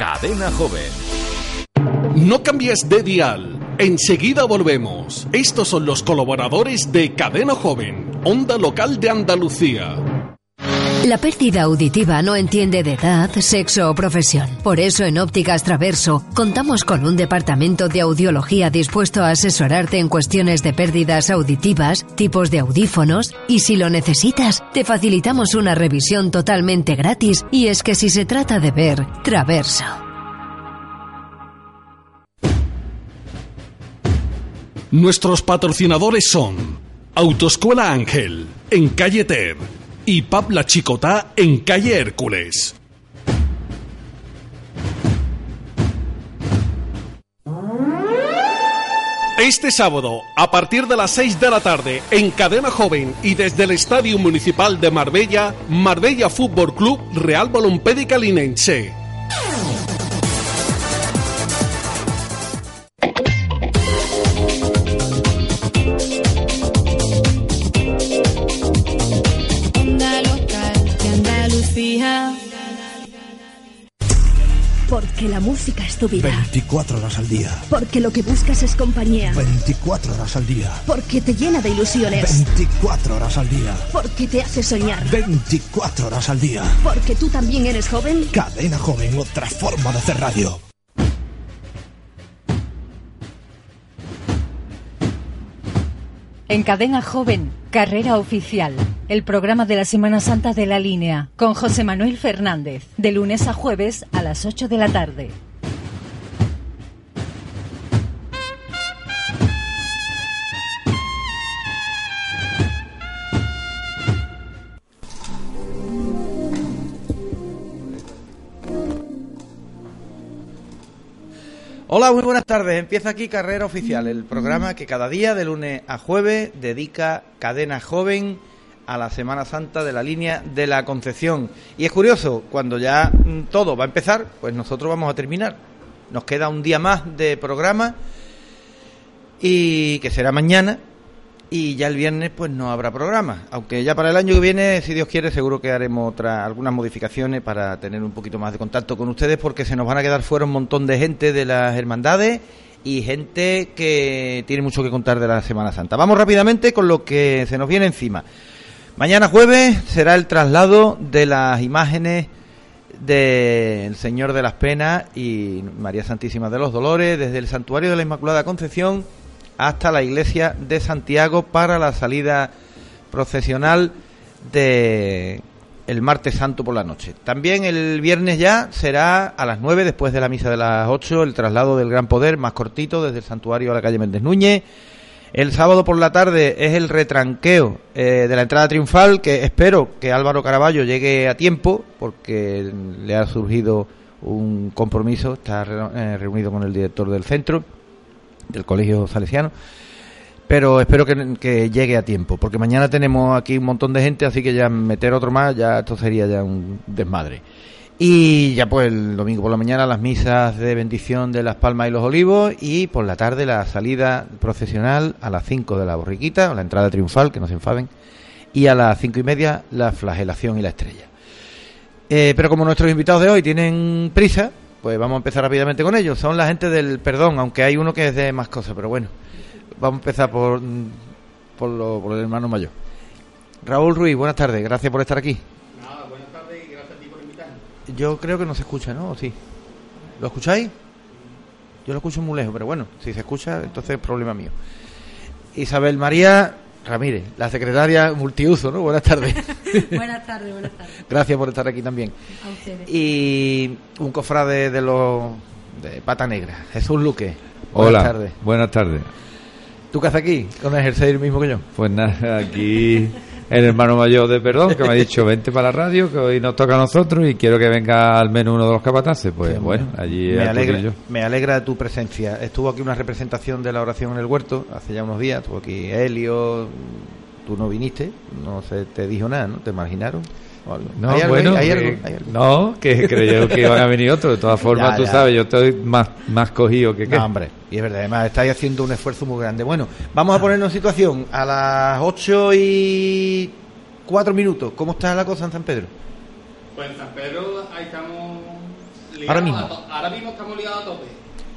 Cadena Joven. No cambies de dial. Enseguida volvemos. Estos son los colaboradores de Cadena Joven, Onda Local de Andalucía. La pérdida auditiva no entiende de edad, sexo o profesión. Por eso en Ópticas Traverso contamos con un departamento de audiología dispuesto a asesorarte en cuestiones de pérdidas auditivas, tipos de audífonos y si lo necesitas, te facilitamos una revisión totalmente gratis y es que si se trata de ver, Traverso. Nuestros patrocinadores son Autoescuela Ángel, en calle Ter, y Pab La Chicotá, en calle Hércules. Este sábado, a partir de las 6 de la tarde, en Cadena Joven y desde el Estadio Municipal de Marbella, Marbella Fútbol Club Real Balompédica Linense. Porque la música es tu vida. 24 horas al día. Porque lo que buscas es compañía. 24 horas al día. Porque te llena de ilusiones. 24 horas al día. Porque te hace soñar. 24 horas al día. Porque tú también eres joven. Cadena Joven, otra forma de hacer radio. En Cadena Joven, Carrera Oficial, el programa de la Semana Santa de la Línea, con José Manuel Fernández, de lunes a jueves a las 8 de la tarde. Hola, muy buenas tardes. Empieza aquí Carrera Oficial, el programa que cada día, de lunes a jueves, dedica Cadena Joven a la Semana Santa de la línea de la Concepción. Y es curioso, cuando ya mm, todo va a empezar, pues nosotros vamos a terminar. Nos queda un día más de programa y que será mañana y ya el viernes pues no habrá programa, aunque ya para el año que viene, si Dios quiere, seguro que haremos otra, algunas modificaciones para tener un poquito más de contacto con ustedes porque se nos van a quedar fuera un montón de gente de las hermandades y gente que tiene mucho que contar de la Semana Santa. Vamos rápidamente con lo que se nos viene encima. Mañana jueves será el traslado de las imágenes del Señor de las Penas y María Santísima de los Dolores desde el Santuario de la Inmaculada Concepción hasta la iglesia de Santiago para la salida procesional de el martes santo por la noche. También el viernes ya será a las 9 después de la misa de las 8 el traslado del Gran Poder más cortito desde el santuario a la calle Méndez Núñez. El sábado por la tarde es el retranqueo eh, de la entrada triunfal que espero que Álvaro Caraballo llegue a tiempo porque le ha surgido un compromiso, está eh, reunido con el director del centro del Colegio Salesiano. Pero espero que, que llegue a tiempo, porque mañana tenemos aquí un montón de gente, así que ya meter otro más, ya esto sería ya un desmadre. Y ya pues el domingo por la mañana las misas de bendición de Las Palmas y los Olivos y por la tarde la salida procesional a las 5 de la borriquita, o la entrada triunfal, que no se enfaden, y a las cinco y media la flagelación y la estrella. Eh, pero como nuestros invitados de hoy tienen prisa, pues vamos a empezar rápidamente con ellos. Son la gente del perdón, aunque hay uno que es de más cosas, pero bueno. Vamos a empezar por, mm, por, lo- por el hermano mayor. Raúl Ruiz, buenas tardes, gracias por estar aquí. buenas tardes y gracias a ti por invitarme. Yo creo que no se escucha, ¿no? ¿O sí? ¿Lo escucháis? Yo lo escucho muy lejos, pero bueno, si se escucha, entonces es problema mío. Isabel María Ramírez, la secretaria multiuso, ¿no? Buenas tardes. buenas tardes, buenas tardes. Gracias por estar aquí también. A ustedes. Y un cofrade de los de pata negra, Jesús Luque. Buenas Hola, tardes. buenas tardes. ¿Tú qué haces aquí? ¿Con ejercer el mismo que yo? Pues nada, aquí el hermano mayor de Perdón, que me ha dicho, vente para la radio, que hoy nos toca a nosotros y quiero que venga al menos uno de los capataces. Pues bueno, allí me alegra, yo. me alegra tu presencia. Estuvo aquí una representación de la oración en el huerto hace ya unos días. Estuvo aquí Helio. Tú no viniste, no se te dijo nada, ¿no? ¿Te imaginaron? No, ¿Hay algo bueno, ahí? ¿Hay que- algo? ¿Hay algo? no, que creyó que iban a venir otros. De todas formas, Ya, tú ya. sabes, yo estoy más, más cogido que qué. No, hombre, y es verdad, además estáis haciendo un esfuerzo muy grande. Bueno, vamos a ponernos en situación. A las 8 y 4 minutos, ¿cómo está la cosa en San Pedro? Pues en San Pedro ahí estamos liados Ahora mismo. a ahora mismo estamos liados a tope.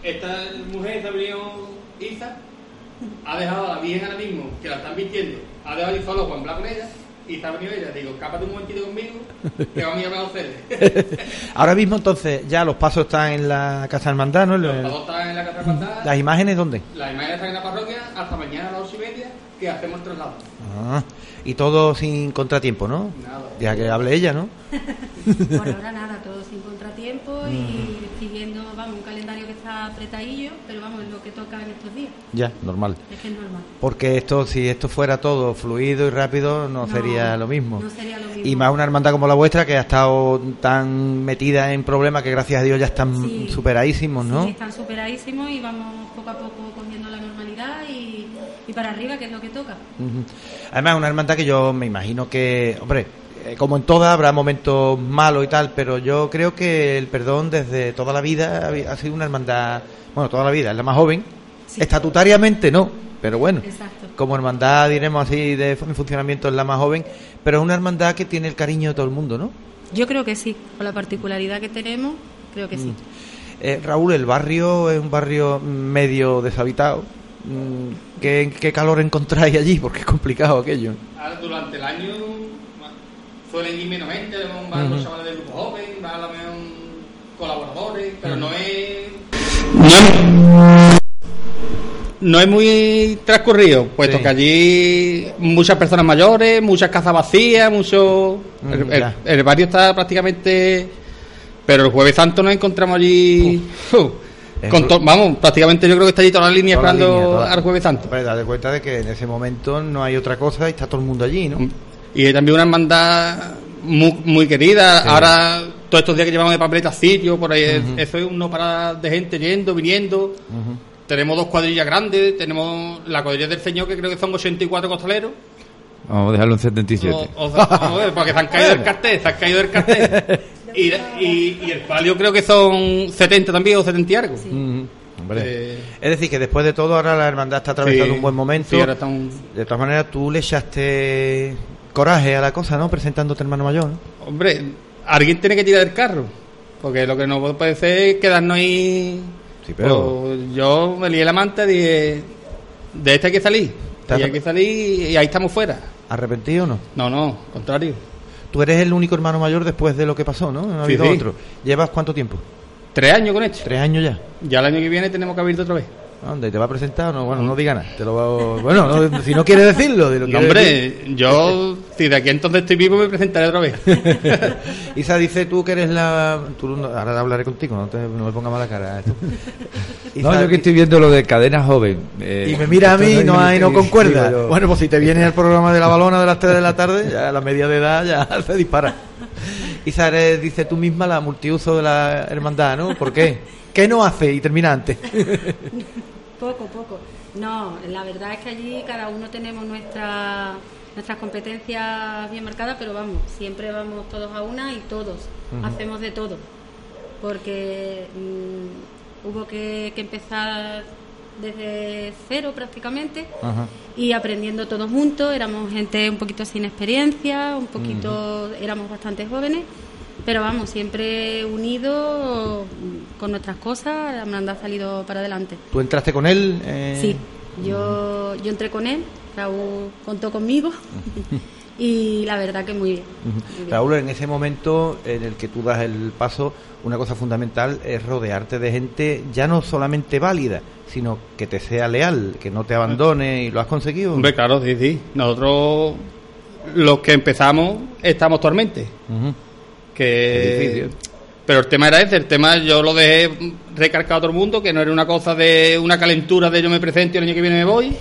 Esta mujer se ha venido Isa, ha dejado a la Virgen ahora mismo, que la están vistiendo, ha dejado ir solo Juan Blanco con ella, y se ha venido ella. Digo, cápate un momentito conmigo, que vamos a llamar a ustedes. Ahora mismo entonces ya los pasos están en la Casa Hermandad, ¿no? Los pasos están en la casa de Hermandad, ¿Las imágenes dónde? las imágenes están en la parroquia, hasta mañana a las ocho y media, que hacemos el traslado. Ah, y todo sin contratiempo, ¿no? Nada. Ya que hable ella, ¿no? Por ahora nada, todo sin contratiempo y siguiendo, vamos, un calendario que está apretadillo, pero vamos, es lo que toca en estos días. Ya, normal. Es que es normal. Porque esto, si esto fuera todo fluido y rápido, no, No, sería lo mismo. no sería lo mismo. Y más una hermandad como la vuestra que ha estado tan metida en problemas que gracias a Dios ya están Sí. superadísimos, ¿no? Sí, están superadísimos y vamos poco a poco cogiendo la normalidad y, y para arriba, que es lo que toca. Ujú. Además, una hermandad que yo me imagino que, hombre, eh, como en todas habrá momentos malos y tal, pero yo creo que el perdón desde toda la vida ha, sido una hermandad, bueno, toda la vida, es la más joven, estatutariamente no, pero bueno, Exacto. como hermandad, diremos así, de fu- funcionamiento es la más joven, pero es una hermandad que tiene el cariño de todo el mundo, ¿no? Yo creo que sí, con la particularidad que tenemos, creo que sí. Eh, Raúl, el barrio es un barrio medio deshabitado. Mm, ¿Qué, qué calor encontráis allí? Porque es complicado aquello. Ahora, durante el año suelen ir menos gente, van los chavales del grupo joven, van a la menos colaboradores, pero no es... No es, no es muy transcurrido, puesto Sí. que allí muchas personas mayores, muchas casas vacías, mucho... el, Mm, el- ya. el barrio está prácticamente... Pero el jueves santo nos encontramos allí... uh, con to- vamos, prácticamente yo creo que está allí toda la línea Toda la esperando línea, toda- al jueves santo. Hombre, date cuenta de que en ese momento no hay otra cosa y está todo el mundo allí, ¿no? Y es también una hermandad muy, muy querida. Sí. Ahora, todos estos días que llevamos de papeleta sitio, por ahí, eso es un no parar de gente yendo, viniendo. Tenemos dos cuadrillas grandes, tenemos la cuadrilla del Señor, que creo que son 84 costaleros. Vamos a dejarlo en 77. O- o- vamos a ver, porque se han caído del cartel, se han caído del cartel. Y, y, y el palio creo que son 70 también, o 70 y algo. Eh, Es decir, que después de todo, ahora la hermandad está atravesando Sí. un buen momento. Sí, ahora está un- De todas maneras, tú le echaste coraje a la cosa, ¿no? Presentándote hermano mayor, ¿no? Hombre, alguien tiene que tirar del carro. Porque lo que no puede ser es quedarnos ahí. Sí, pero- Pues yo me lié la manta y dije: De este hay que salir. ¿Te has- Y hay que salir y ahí estamos fuera. ¿Arrepentido o no? No, no, contrario. Tú eres el único hermano mayor después de lo que pasó, ¿no? No ha Sí, habido sí. otro. ¿Llevas cuánto tiempo? Tres años con esto. ¿Tres años ya? Ya el año que viene tenemos que abrirte otra vez. ¿Dónde? ¿Te va a presentar? No, bueno, no diga nada. Te lo va- Bueno, no, si no quiere decirlo. si lo No, decir. hombre, yo, si de aquí entonces estoy vivo, me presentaré otra vez. Isa dice tú que eres la... Tú, ahora hablaré contigo, no, te, no me ponga mala cara. esto. No, yo que estoy viendo lo de cadena joven. eh, Y me mira a mí y no, hay, no concuerda. Bueno, pues si te vienes al programa de la balona de las 3 de la tarde, ya la media de edad ya se dispara. Isa, eres, dice tú misma, la multiuso de la hermandad, ¿no? ¿Por qué? ¿Qué no hace y termina antes? Poco, poco. No, la verdad es que allí cada uno tenemos nuestra, nuestras competencias bien marcadas, pero vamos, siempre vamos todos a una y todos hacemos de todo. Porque mm, hubo que, que empezar desde cero prácticamente y aprendiendo todos juntos. Éramos gente un poquito sin experiencia, un poquito, éramos bastante jóvenes, pero vamos, siempre unidos mm, con nuestras cosas. La hermandad ha salido para adelante. ¿Tú entraste con él? eh? Sí, yo, yo entré con él, Raúl contó conmigo y la verdad que muy bien. Ujú. muy bien. Raúl, en ese momento en el que tú das el paso, una cosa fundamental es rodearte de gente ya no solamente válida, sino que te sea leal, que no te abandone y lo has conseguido. Hombre, claro, sí, sí. Nosotros, los que empezamos, estamos actualmente. Que... Pero el tema era ese, el tema yo lo dejé recargado a todo el mundo, que no era una cosa de una calentura de yo me presento y el año que viene me voy.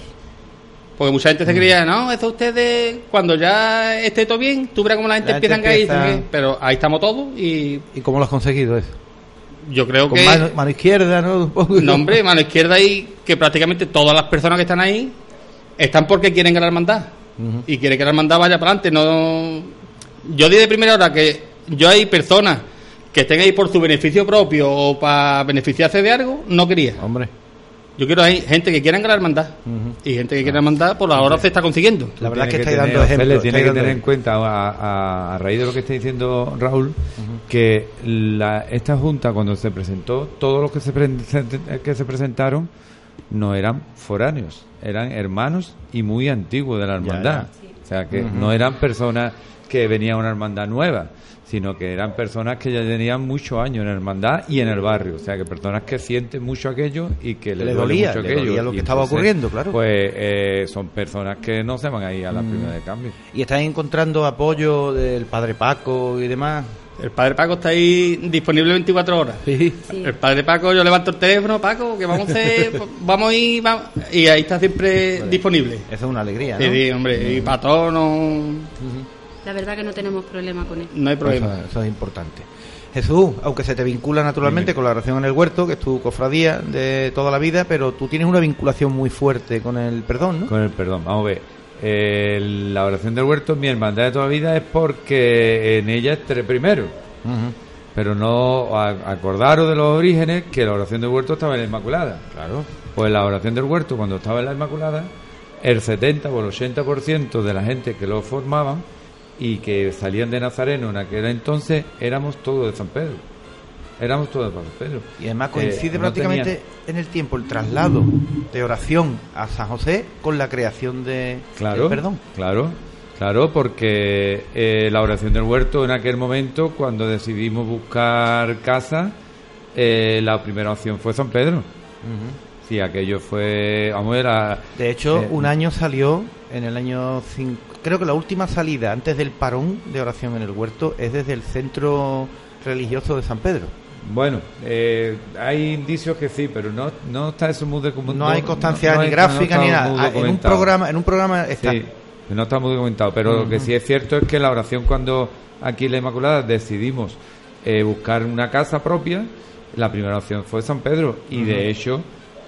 Porque mucha gente se creía, no, eso ustedes, cuando ya esté todo bien, tú verás cómo la gente La gente empieza a caer. Pero ahí estamos todos y ¿Y cómo lo has conseguido eso? yo creo Con que... mano, mano izquierda, ¿no? No, hombre, mano izquierda y que prácticamente todas las personas que están ahí están porque quieren que la hermandad. Y quieren que la hermandad vaya para adelante. No... Yo di de primera hora que yo hay personas que estén ahí por su beneficio propio o para beneficiarse de algo, no quería. Hombre. Yo quiero ahí gente que quiera que la hermandad. Y gente que quiera la hermandad, por ahora se está consiguiendo. La verdad es que Tiene estáis dando ejemplos. Tiene que tener en cuenta, a, a- a raíz de lo que está diciendo Raúl, que la, esta junta, cuando se presentó, todos los que se, pre- que se presentaron no eran foráneos, eran hermanos y muy antiguos de la hermandad. O sea, que no eran personas que venían a una hermandad nueva, sino que eran personas que ya tenían muchos años en hermandad y en el barrio. O sea, que personas que sienten mucho aquello y que les Le duele dolía, mucho le aquello. dolía lo que Y estaba ocurriendo, claro. Pues eh, son personas que no se van a ir a la primera de cambio. ¿Y estáis encontrando apoyo del padre Paco y demás? El padre Paco está ahí disponible 24 horas. Sí. El padre Paco, yo levanto el teléfono, Paco, que vamos a hacer, vamos a ir, vamos- y ahí está siempre disponible. Eso es una alegría, ¿no? sí, hombre, y para todo no, La verdad que no tenemos problema con él. no hay problema. Eso, eso es importante. Jesús, aunque se te vincula naturalmente con la oración en el huerto, que es tu cofradía de toda la vida, pero tú tienes una vinculación muy fuerte con el perdón, ¿no? Con el perdón, vamos a ver. Eh, la oración del huerto, mi hermandad de toda la vida, es porque en ella estaré primero. Pero no a- acordaros de los orígenes que la oración del huerto estaba en la Inmaculada. Claro. Pues la oración del huerto, cuando estaba en la Inmaculada, el 70 o el 80% de la gente que lo formaban y que salían de Nazareno en aquel entonces éramos todos de San Pedro. Éramos todos de San Pedro. Y además Eh, coincide no prácticamente tenían- en el tiempo el traslado de oración a San José con la creación de Claro, perdón. claro, claro, porque eh, la oración del huerto en aquel momento, cuando decidimos buscar casa, eh, la primera opción fue San Pedro. Sí, aquello fue, vamos a ver, De hecho, eh, un año salió, en el año 5, creo que la última salida antes del parón de oración en el huerto es desde el centro religioso de San Pedro. Bueno, eh, hay indicios que sí, pero no, no está eso muy documentado. No hay constancia ni gráfica ni nada. Ah, En un programa, en un programa está. Sí, no está muy documentado, pero lo que sí es cierto es que la oración cuando aquí en la Inmaculada decidimos eh, buscar una casa propia, la primera opción fue San Pedro y de hecho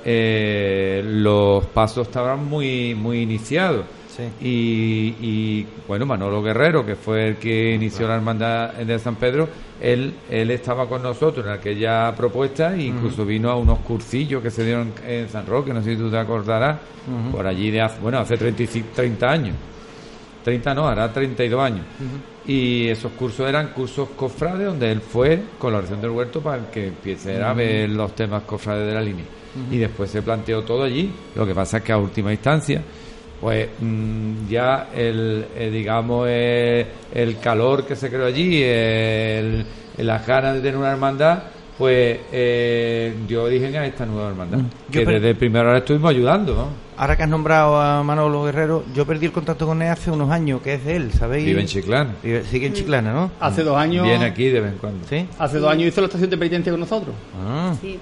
eh, los pasos estaban muy muy iniciados. Sí. Y, y, bueno, Manolo Guerrero, que fue el que inició la hermandad de San Pedro, él, él estaba con nosotros en aquella propuesta e incluso vino a unos cursillos que se dieron en San Roque, no sé si tú te acordarás, por allí de hace, bueno, hace 35, 30 años. 30 no, hará 32 años. Y esos cursos eran cursos cofrades donde él fue con la oración del huerto para que empiece a ver los temas cofrades de la línea. Y después se planteó todo allí. Lo que pasa es que a última instancia, pues mm, ya el, eh, digamos, eh, el calor que se creó allí, el, las ganas de tener una hermandad, pues eh, dio origen a esta nueva hermandad. Yo que desde el primer hora estuvimos ayudando, ¿no? Ahora que has nombrado a Manolo Guerrero, yo perdí el contacto con él hace unos años, que es de él, ¿sabéis? Vive en Chiclana. Vive- sigue en Chiclana, ¿no? Hace dos años, Viene aquí de vez en cuando. ¿Sí? hace dos años hizo la estación de penitencia con nosotros. Ah. Sí.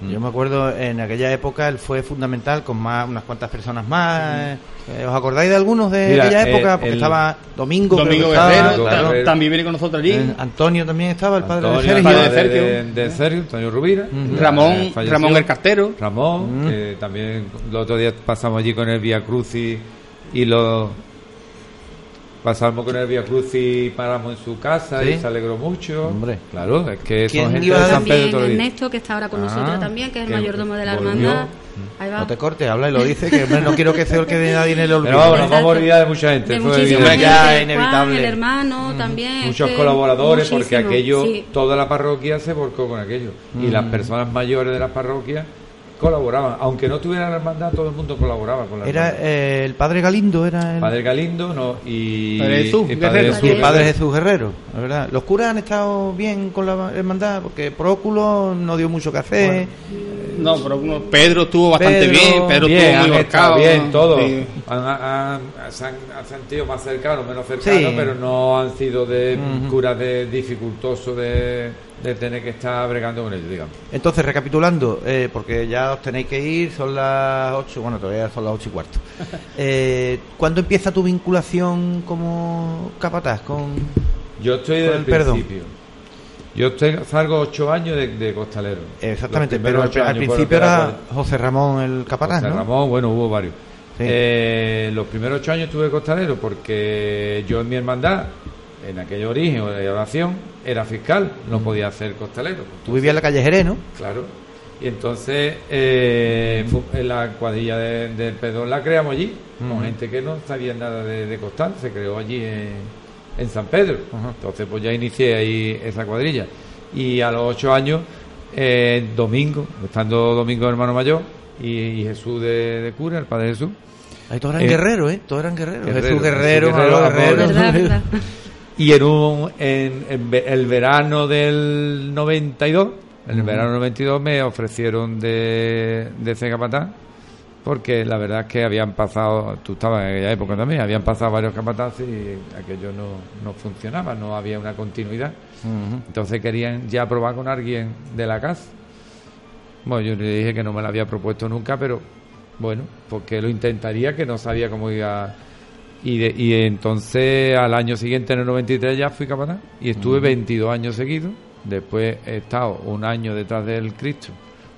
Yo me acuerdo en aquella época él fue fundamental con más unas cuantas personas más. eh, ¿Os acordáis de algunos de Mira, aquella eh, época? Porque el- estaba Domingo, Domingo que estaba, Guerrero, claro. también viene con nosotros allí. Eh, Antonio también estaba, el padre Antonio, de el Sergio. padre de, Sergio. de- de Sergio, Antonio Rubira. Ramón. Ramón el cartero. Ramón, Mm. que también el otro día pasamos allí con el Via Crucis y lo pasamos con el Via Crucis y paramos en su casa ¿Sí? y se alegró mucho. Hombre. claro, es que ¿Quién son gente de San? Pedro toda la También vida. Ernesto, que está ahora con Ah, nosotros también, que es el mayordomo de la volvió. hermandad. Ahí va. No te cortes, habla y lo dice, que hombre, no quiero que sea el que de nadie en el olvido. Pero vamos, nos vamos a olvidar de mucha gente. De muchísima gente, Ya, es Juan, inevitable. el hermano también. muchos colaboradores porque aquello sí. toda la parroquia se volcó con aquello y Mm. las personas mayores de la parroquia colaboraban aunque no tuviera la hermandad todo el mundo colaboraba con la Era hermandad. eh, el padre Galindo, era el Padre Galindo no y Padre Jesús, y Padre Guerrero. Jesús y el padre Jesús Guerrero, la verdad. Los curas han estado bien con la hermandad, porque Próculo no dio mucho que hacer. No, pero uno- Pedro estuvo bastante Pedro, bien. Pedro bien, estuvo muy volcado. bien, todos. Sí. Han, han- se han, han sentido más cercanos, menos cercanos, Sí. pero no han sido de Ujú. curas de dificultoso de, de tener que estar bregando con ellos, digamos. Entonces, recapitulando, eh, porque ya os tenéis que ir, son las 8, bueno, todavía son las 8 y cuarto. Eh, ¿Cuándo empieza tu vinculación como capataz con...? Yo estoy desde el el perdón. Yo estoy, salgo ocho años de, de costalero. Exactamente, pero al, principio de era José Ramón el capataz, José ¿no? Ramón, bueno, hubo varios. Sí. Eh, los primeros ocho años estuve costalero porque yo en mi hermandad, en aquel origen o de oración, era fiscal, no podía hacer costalero. Tú vivías en la calle Jerez, ¿no? Claro. Y entonces eh, en la cuadrilla de- del Pedón la creamos allí, con gente que no sabía nada de, de costal, se creó allí en, en San Pedro. Entonces pues ya inicié ahí esa cuadrilla. Y a los ocho años, eh, domingo, estando domingo hermano mayor y, y Jesús de, de cura, el Padre Jesús. Ahí todos eran Eh, guerreros, ¿eh? Todos eran guerreros. Guerrero, Jesús Guerrero, Jesús Manolo Guerrero, Guerrero. Verdad, verdad. Y en, un, en, en el verano del 92, en el Ujú. verano 92 me ofrecieron de, de porque la verdad es que habían pasado, tú estabas en aquella época también, habían pasado varios capataces y aquello no, no funcionaba, no había una continuidad. Entonces querían ya probar con alguien de la casa. Bueno, yo le dije que no me lo había propuesto nunca, pero bueno, porque lo intentaría, que no sabía cómo iba. Y, de- y entonces al año siguiente, en el 93, ya fui capataz y estuve 22 años seguidos. Después he estado un año detrás del Cristo,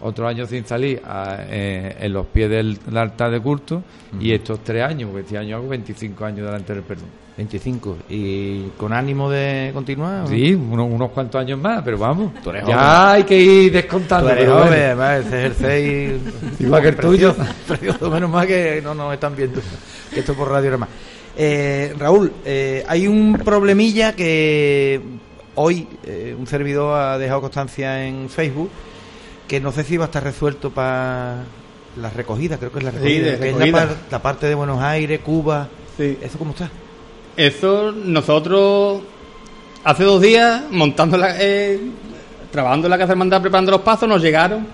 otro año sin salir a- eh, en los pies del, del altar de culto y estos tres años, porque este año hago 25 años delante del perdón. 25. ¿Y con ánimo de continuar? Sí, uno- unos cuantos años más, pero vamos. Tú eres ya joven. hay que ir descontando. Tú eres pero joven, además, ese ejercéis Igual que el tuyo. precioso, menos mal que no nos están viendo, que esto por radio nada más. Eh, Raúl, eh, hay un problemilla que hoy eh, un servidor ha dejado constancia en Facebook, que no sé si va a estar resuelto para la recogida, creo que es la Sí, recogida, de que es la, par- la parte de Buenos Aires, Cuba, Sí. ¿eso cómo está? Eso nosotros hace dos días montando la, eh, trabajando en la casa hermandad preparando los pasos nos llegaron.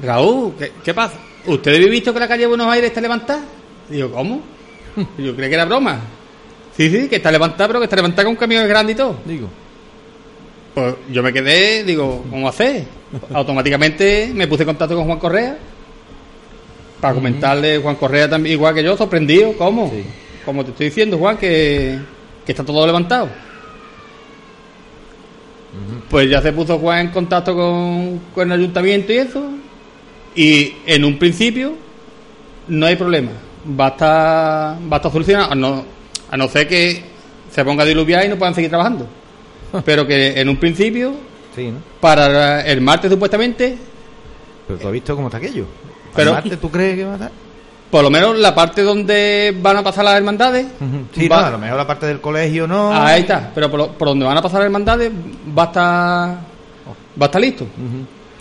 Raúl, ¿qué, qué pasa? ¿Ustedes habéis visto que la calle Buenos Aires está levantada? Digo, ¿cómo? Yo creí que era broma. Sí, sí, que está levantada, pero que está levantada con un camión grande y todo. Digo. Pues yo me quedé, digo, ¿cómo hacer? Automáticamente me puse en contacto con Juan Correa para comentarle, Juan Correa también, igual que yo, sorprendido, ¿cómo? Como te estoy diciendo, Juan, que, que está todo levantado. Pues ya se puso Juan en contacto con, con el ayuntamiento y eso. Y en un principio no hay problema. Va a estar, va a estar solucionado. A no, a no ser que se ponga a diluviar y no puedan seguir trabajando. Pero que en un principio, Sí, ¿no? para el martes supuestamente, Pero tú has visto cómo está aquello. Pero- Aparte, ¿tú crees que va a estar? por lo menos la parte donde van a pasar las hermandades, Sí, va- no, a lo mejor la parte del colegio no. ahí está. Pero por, lo- por donde van a pasar las hermandades va a estar, va a estar listo.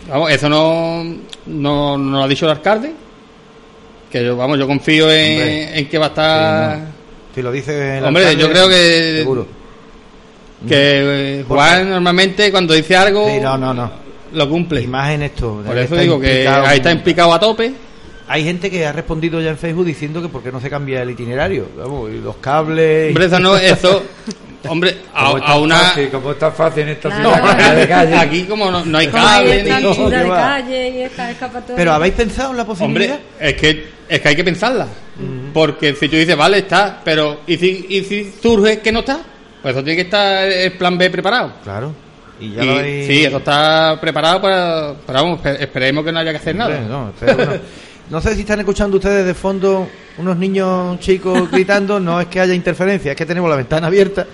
Vamos, eso no, no, no lo ha dicho el alcalde. Que yo, vamos, yo confío en, en que va a estar. Sí, no. Si lo dice el Hombre, alcalde, yo creo que- Seguro. Que eh, ¿Por Juan normalmente cuando dice algo Sí, no, no, no. lo cumple. Y más en esto. Por eso está digo que ahí está implicado a tope. Hay gente que ha respondido ya en Facebook diciendo que por qué no se cambia el itinerario. Vamos, y los cables. Hombre, eso no, eso. Hombre, a, ¿Cómo es a tan una. fácil? ¿Cómo es tan fácil en esta Claro. ciudad de calle? Aquí, como no, no hay Como hay cable ni. no, de calle y esta. Pero ¿habéis pensado en la posibilidad? Hombre, es que, es que hay que pensarla. Porque si tú dices, vale, está, pero ¿y si, y si surge que no está? Pues eso tiene que estar el plan B preparado. Claro. Y ya Y, lo habéis. Sí, eso está preparado para. para vamos, espe- esperemos que no haya que hacer nada. No, que no. No sé si están escuchando ustedes de fondo unos niños chicos gritando. No es que haya interferencia, es que tenemos la ventana abierta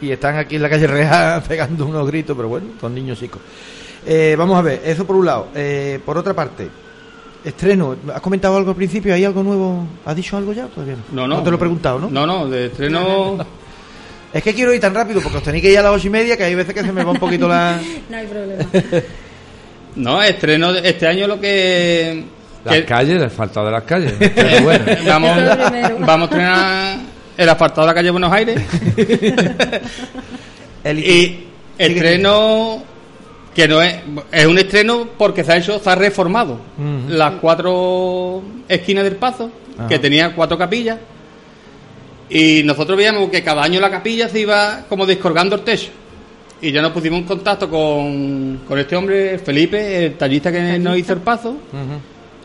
y están aquí en la calle Real pegando unos gritos, pero bueno, son niños chicos. Eh, vamos a ver, eso por un lado. Eh, por otra parte, estreno. ¿Has comentado algo al principio? ¿Hay algo nuevo? ¿Has dicho algo ya? Todavía no. No, no. te lo he preguntado, ¿no? No, no, de estreno. Es que quiero ir tan rápido porque os tenéis que ir a las ocho y media que hay veces que se me va un poquito la. No hay problema. No, estreno de- este año lo que. Las que- calles, el asfaltado de las calles. Pero bueno. vamos, lo primero. vamos a estrenar el asfaltado de la calle Buenos Aires. El y estreno que no es, es un estreno porque se ha hecho, se ha reformado las cuatro esquinas del pazo, Ajá. que tenía cuatro capillas, y nosotros veíamos que cada año la capilla se iba como descolgando el techo. Y ya nos pusimos en contacto con, con este hombre, Felipe, el tallista que nos hizo el pazo,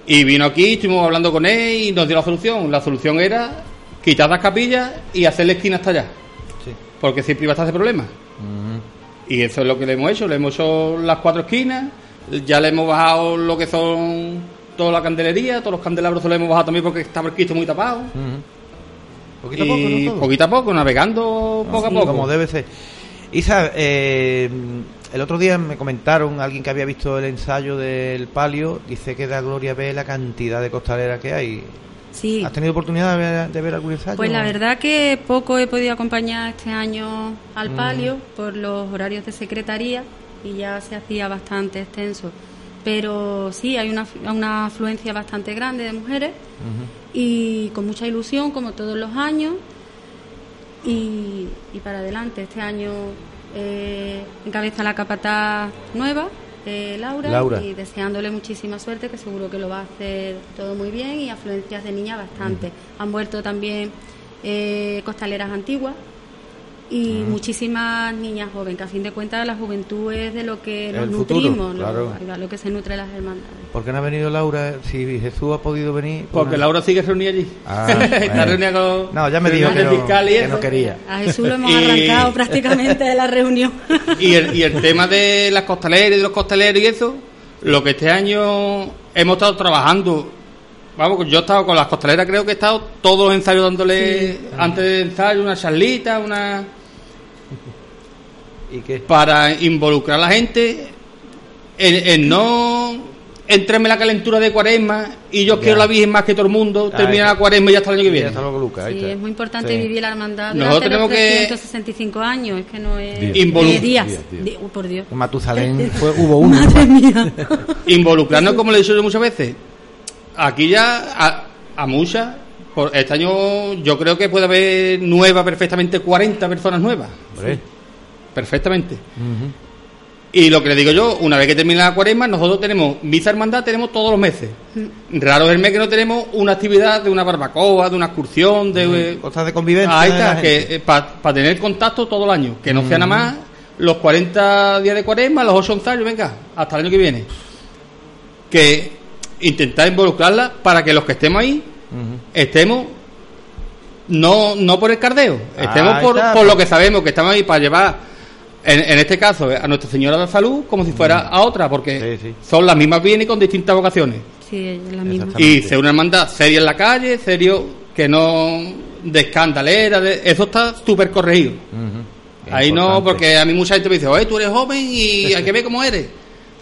y vino aquí, estuvimos hablando con él y nos dio la solución. La solución era quitar las capillas y hacer la esquina hasta allá. Porque siempre iba a estar ese problema. Y eso es lo que le hemos hecho. Le hemos hecho las cuatro esquinas, ya le hemos bajado lo que son toda la candelería, todos los candelabros se los hemos bajado también porque estaba el Cristo muy tapado. Poquito a poco, Y ¿no? Poquito a poco, navegando poco Sí, a poco. Como debe ser. Isa, eh, el otro día me comentaron, alguien que había visto el ensayo del palio, dice que da gloria ver la cantidad de costaleras que hay. Sí. ¿Has tenido oportunidad de ver, de ver algún ensayo? Pues la verdad que poco he podido acompañar este año al Mm. palio por los horarios de secretaría y ya se hacía bastante extenso. Pero sí, hay una, una afluencia bastante grande de mujeres y con mucha ilusión, como todos los años. Y, y para adelante, este año eh, encabeza la capataz nueva, eh, Laura, Laura. y deseándole muchísima suerte, que seguro que lo va a hacer todo muy bien y afluencias de niñas bastante. Han vuelto también eh, costaleras antiguas y muchísimas niñas jóvenes, que a fin de cuentas la juventud es de lo que nos nutrimos, lo- claro. de lo que se nutre las hermandades. ¿Por qué no ha venido Laura? Si Jesús ha podido venir. pues Porque. Laura sigue reunida allí. Ah, Está reunida con. No, ya me dijo que de no, fiscal y que no quería. A Jesús lo hemos Y- arrancado prácticamente de la reunión. Y el, y el tema de las costaleras y de los costaleros y eso, lo que este año hemos estado trabajando, vamos, yo he estado con las costaleras, creo que he estado todos los ensayos dándole, antes del ensayo, una charlita, una... ¿Y qué? Para involucrar a la gente en, en no entrarme la calentura de cuaresma y yo Ya. quiero la Virgen más que todo el mundo, Ah, termina la cuaresma y ya está el año que Ya viene. ahí Sí, está. es muy importante Sí. vivir la hermandad Nosotros durante los tenemos que- 365 años, es que no es Días. de Involu- días. días, días. Di- uy, por Dios. Matusalén fue, hubo uno. Madre mía. involucrarnos, como le he dicho yo muchas veces. Aquí ya a, a muchas, por este año yo creo que puede haber nueva perfectamente 40 personas nuevas. Hombre. Perfectamente. Y lo que le digo yo, una vez que termina la cuaresma, nosotros tenemos misa hermandad, tenemos todos los meses. Raro es el mes que no tenemos una actividad de una barbacoa, de una excursión, de... Cosas de convivencia. Ahí está, que para tener contacto todo el año, que no sea nada más los 40 días de cuaresma, los 8 ensayos, venga, hasta el año que viene. Que intentar involucrarla para que los que estemos ahí estemos no, no por el cardeo, estemos por, por pues. lo que sabemos, que estamos ahí para llevar, en, en este caso, a Nuestra Señora de la Salud como si fuera a otra, porque Sí, sí. son las mismas bienes y con distintas vocaciones. Sí, es la misma. Y ser una hermandad seria en la calle, serio, que no de escandalera, de- eso está súper corregido. Ahí no, porque a mí mucha gente me dice, oye, tú eres joven y hay que ver cómo eres.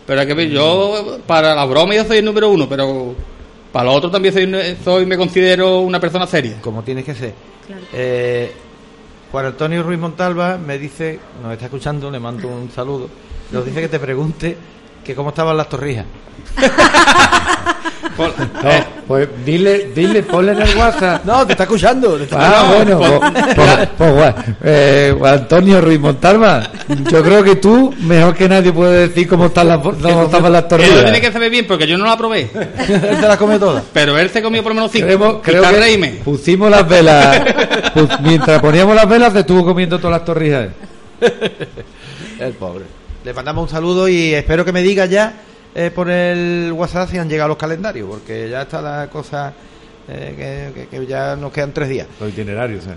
Pero hay que ver, yo para la broma yo soy el número uno, pero para lo otro también soy, soy me considero una persona seria. Como tienes que ser. Claro. Eh, Juan Antonio Ruiz Montalva me dice, nos está escuchando, le mando un saludo, nos dice que te pregunte que cómo estaban las torrijas. No, pues dile, dile, ponle en el WhatsApp. No, te está escuchando. te está Ah, escuchando. bueno, pues, pues- pues, Juan- eh, Antonio Ruiz Montalva, yo creo que tú, mejor que nadie, puedes decir cómo están las, cómo estaban las Él lo tortillas. tiene que saber bien porque yo no la probé. Él se las come todas. Pero él se comió por lo menos cinco. Creo, que reíme. pusimos las velas. mientras poníamos las velas, te estuvo comiendo todas las torrijas. El pobre. Le mandamos un saludo y espero que me diga ya eh, por el WhatsApp si han llegado los calendarios, porque ya está la cosa eh, que, que- que ya nos quedan tres días. Los itinerarios, ¿eh?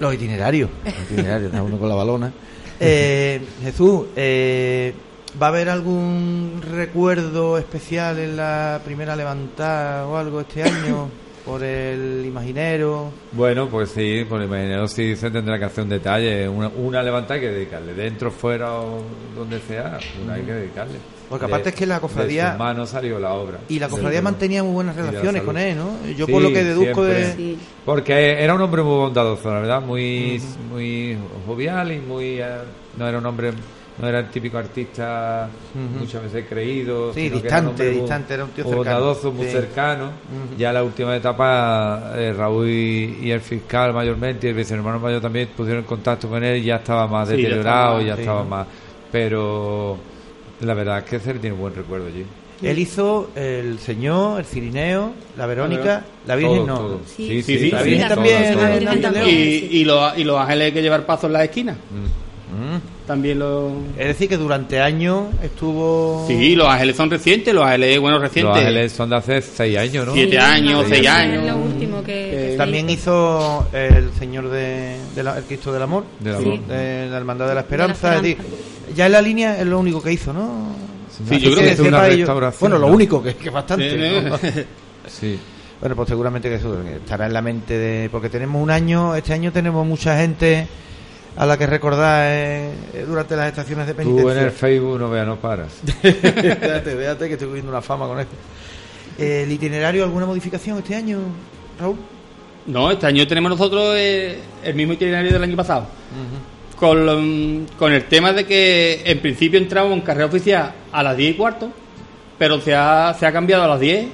Los itinerarios. Los itinerarios, está uno con la balona. Eh, Jesús, eh, ¿va a haber algún recuerdo especial en la primera levantada o algo este año? Por el imaginero. Bueno, pues sí, por el imaginero sí se tendrá que hacer un detalle. Una, una levantada hay que dedicarle, dentro, fuera o donde sea, una hay que dedicarle. Porque De- aparte es que la cofradía- De sus manos salió la obra. Y la cofradía mantenía muy buenas relaciones con él, ¿no? Yo Sí, por lo que deduzco siempre. de... Sí. Porque era un hombre muy bondadoso, la verdad, muy, muy jovial y muy... eh, no era un hombre... No era el típico artista muchas veces creído. Sí, que era un distante, distante, era un tío cercano. muy Sí. cercano. Ya la última etapa, eh, Raúl y, y el fiscal mayormente, y el vicehermano mayor también pusieron en contacto con él y ya estaba más Sí, ya deteriorado, estaba ya estaba más... Pero La verdad es que se tiene buen recuerdo allí. Él hizo el Señor, el Cirineo, la Verónica, la Virgen Todo, no. todo. Sí. Sí, Sí, sí, sí, La. Virgen también. Y, y, los, y los ángeles hay que llevar pasos en la esquina. Mm. También los. Es decir, que durante años estuvo... Sí, los ángeles son recientes, los ángeles, bueno, recientes. Los ángeles son de hace seis años, ¿no? Siete años, Sí, seis es años. lo último que, que se También hizo. el Señor de, de la- el Cristo del Amor, Sí. de la Hermandad de la Esperanza. De la Es decir, ya en la línea es lo único que hizo, ¿no? Sí, yo creo que es una restauración. Bueno, lo ¿no? único, que, que es bastante. ¿no? Sí. Bueno, pues seguramente que eso estará en la mente de... Porque tenemos un año, este año tenemos mucha gente a la que recordar eh, durante las estaciones de Tú penitencia. en el Facebook no veas, no paras. Fíjate, fíjate que estoy cogiendo una fama con esto. ¿El itinerario alguna modificación este año, Raúl? No, este año tenemos nosotros eh, el mismo itinerario del año pasado. con, lo- con el tema de que en principio entramos en carrera oficial a las 10 y cuarto, pero se ha, se ha cambiado a las 10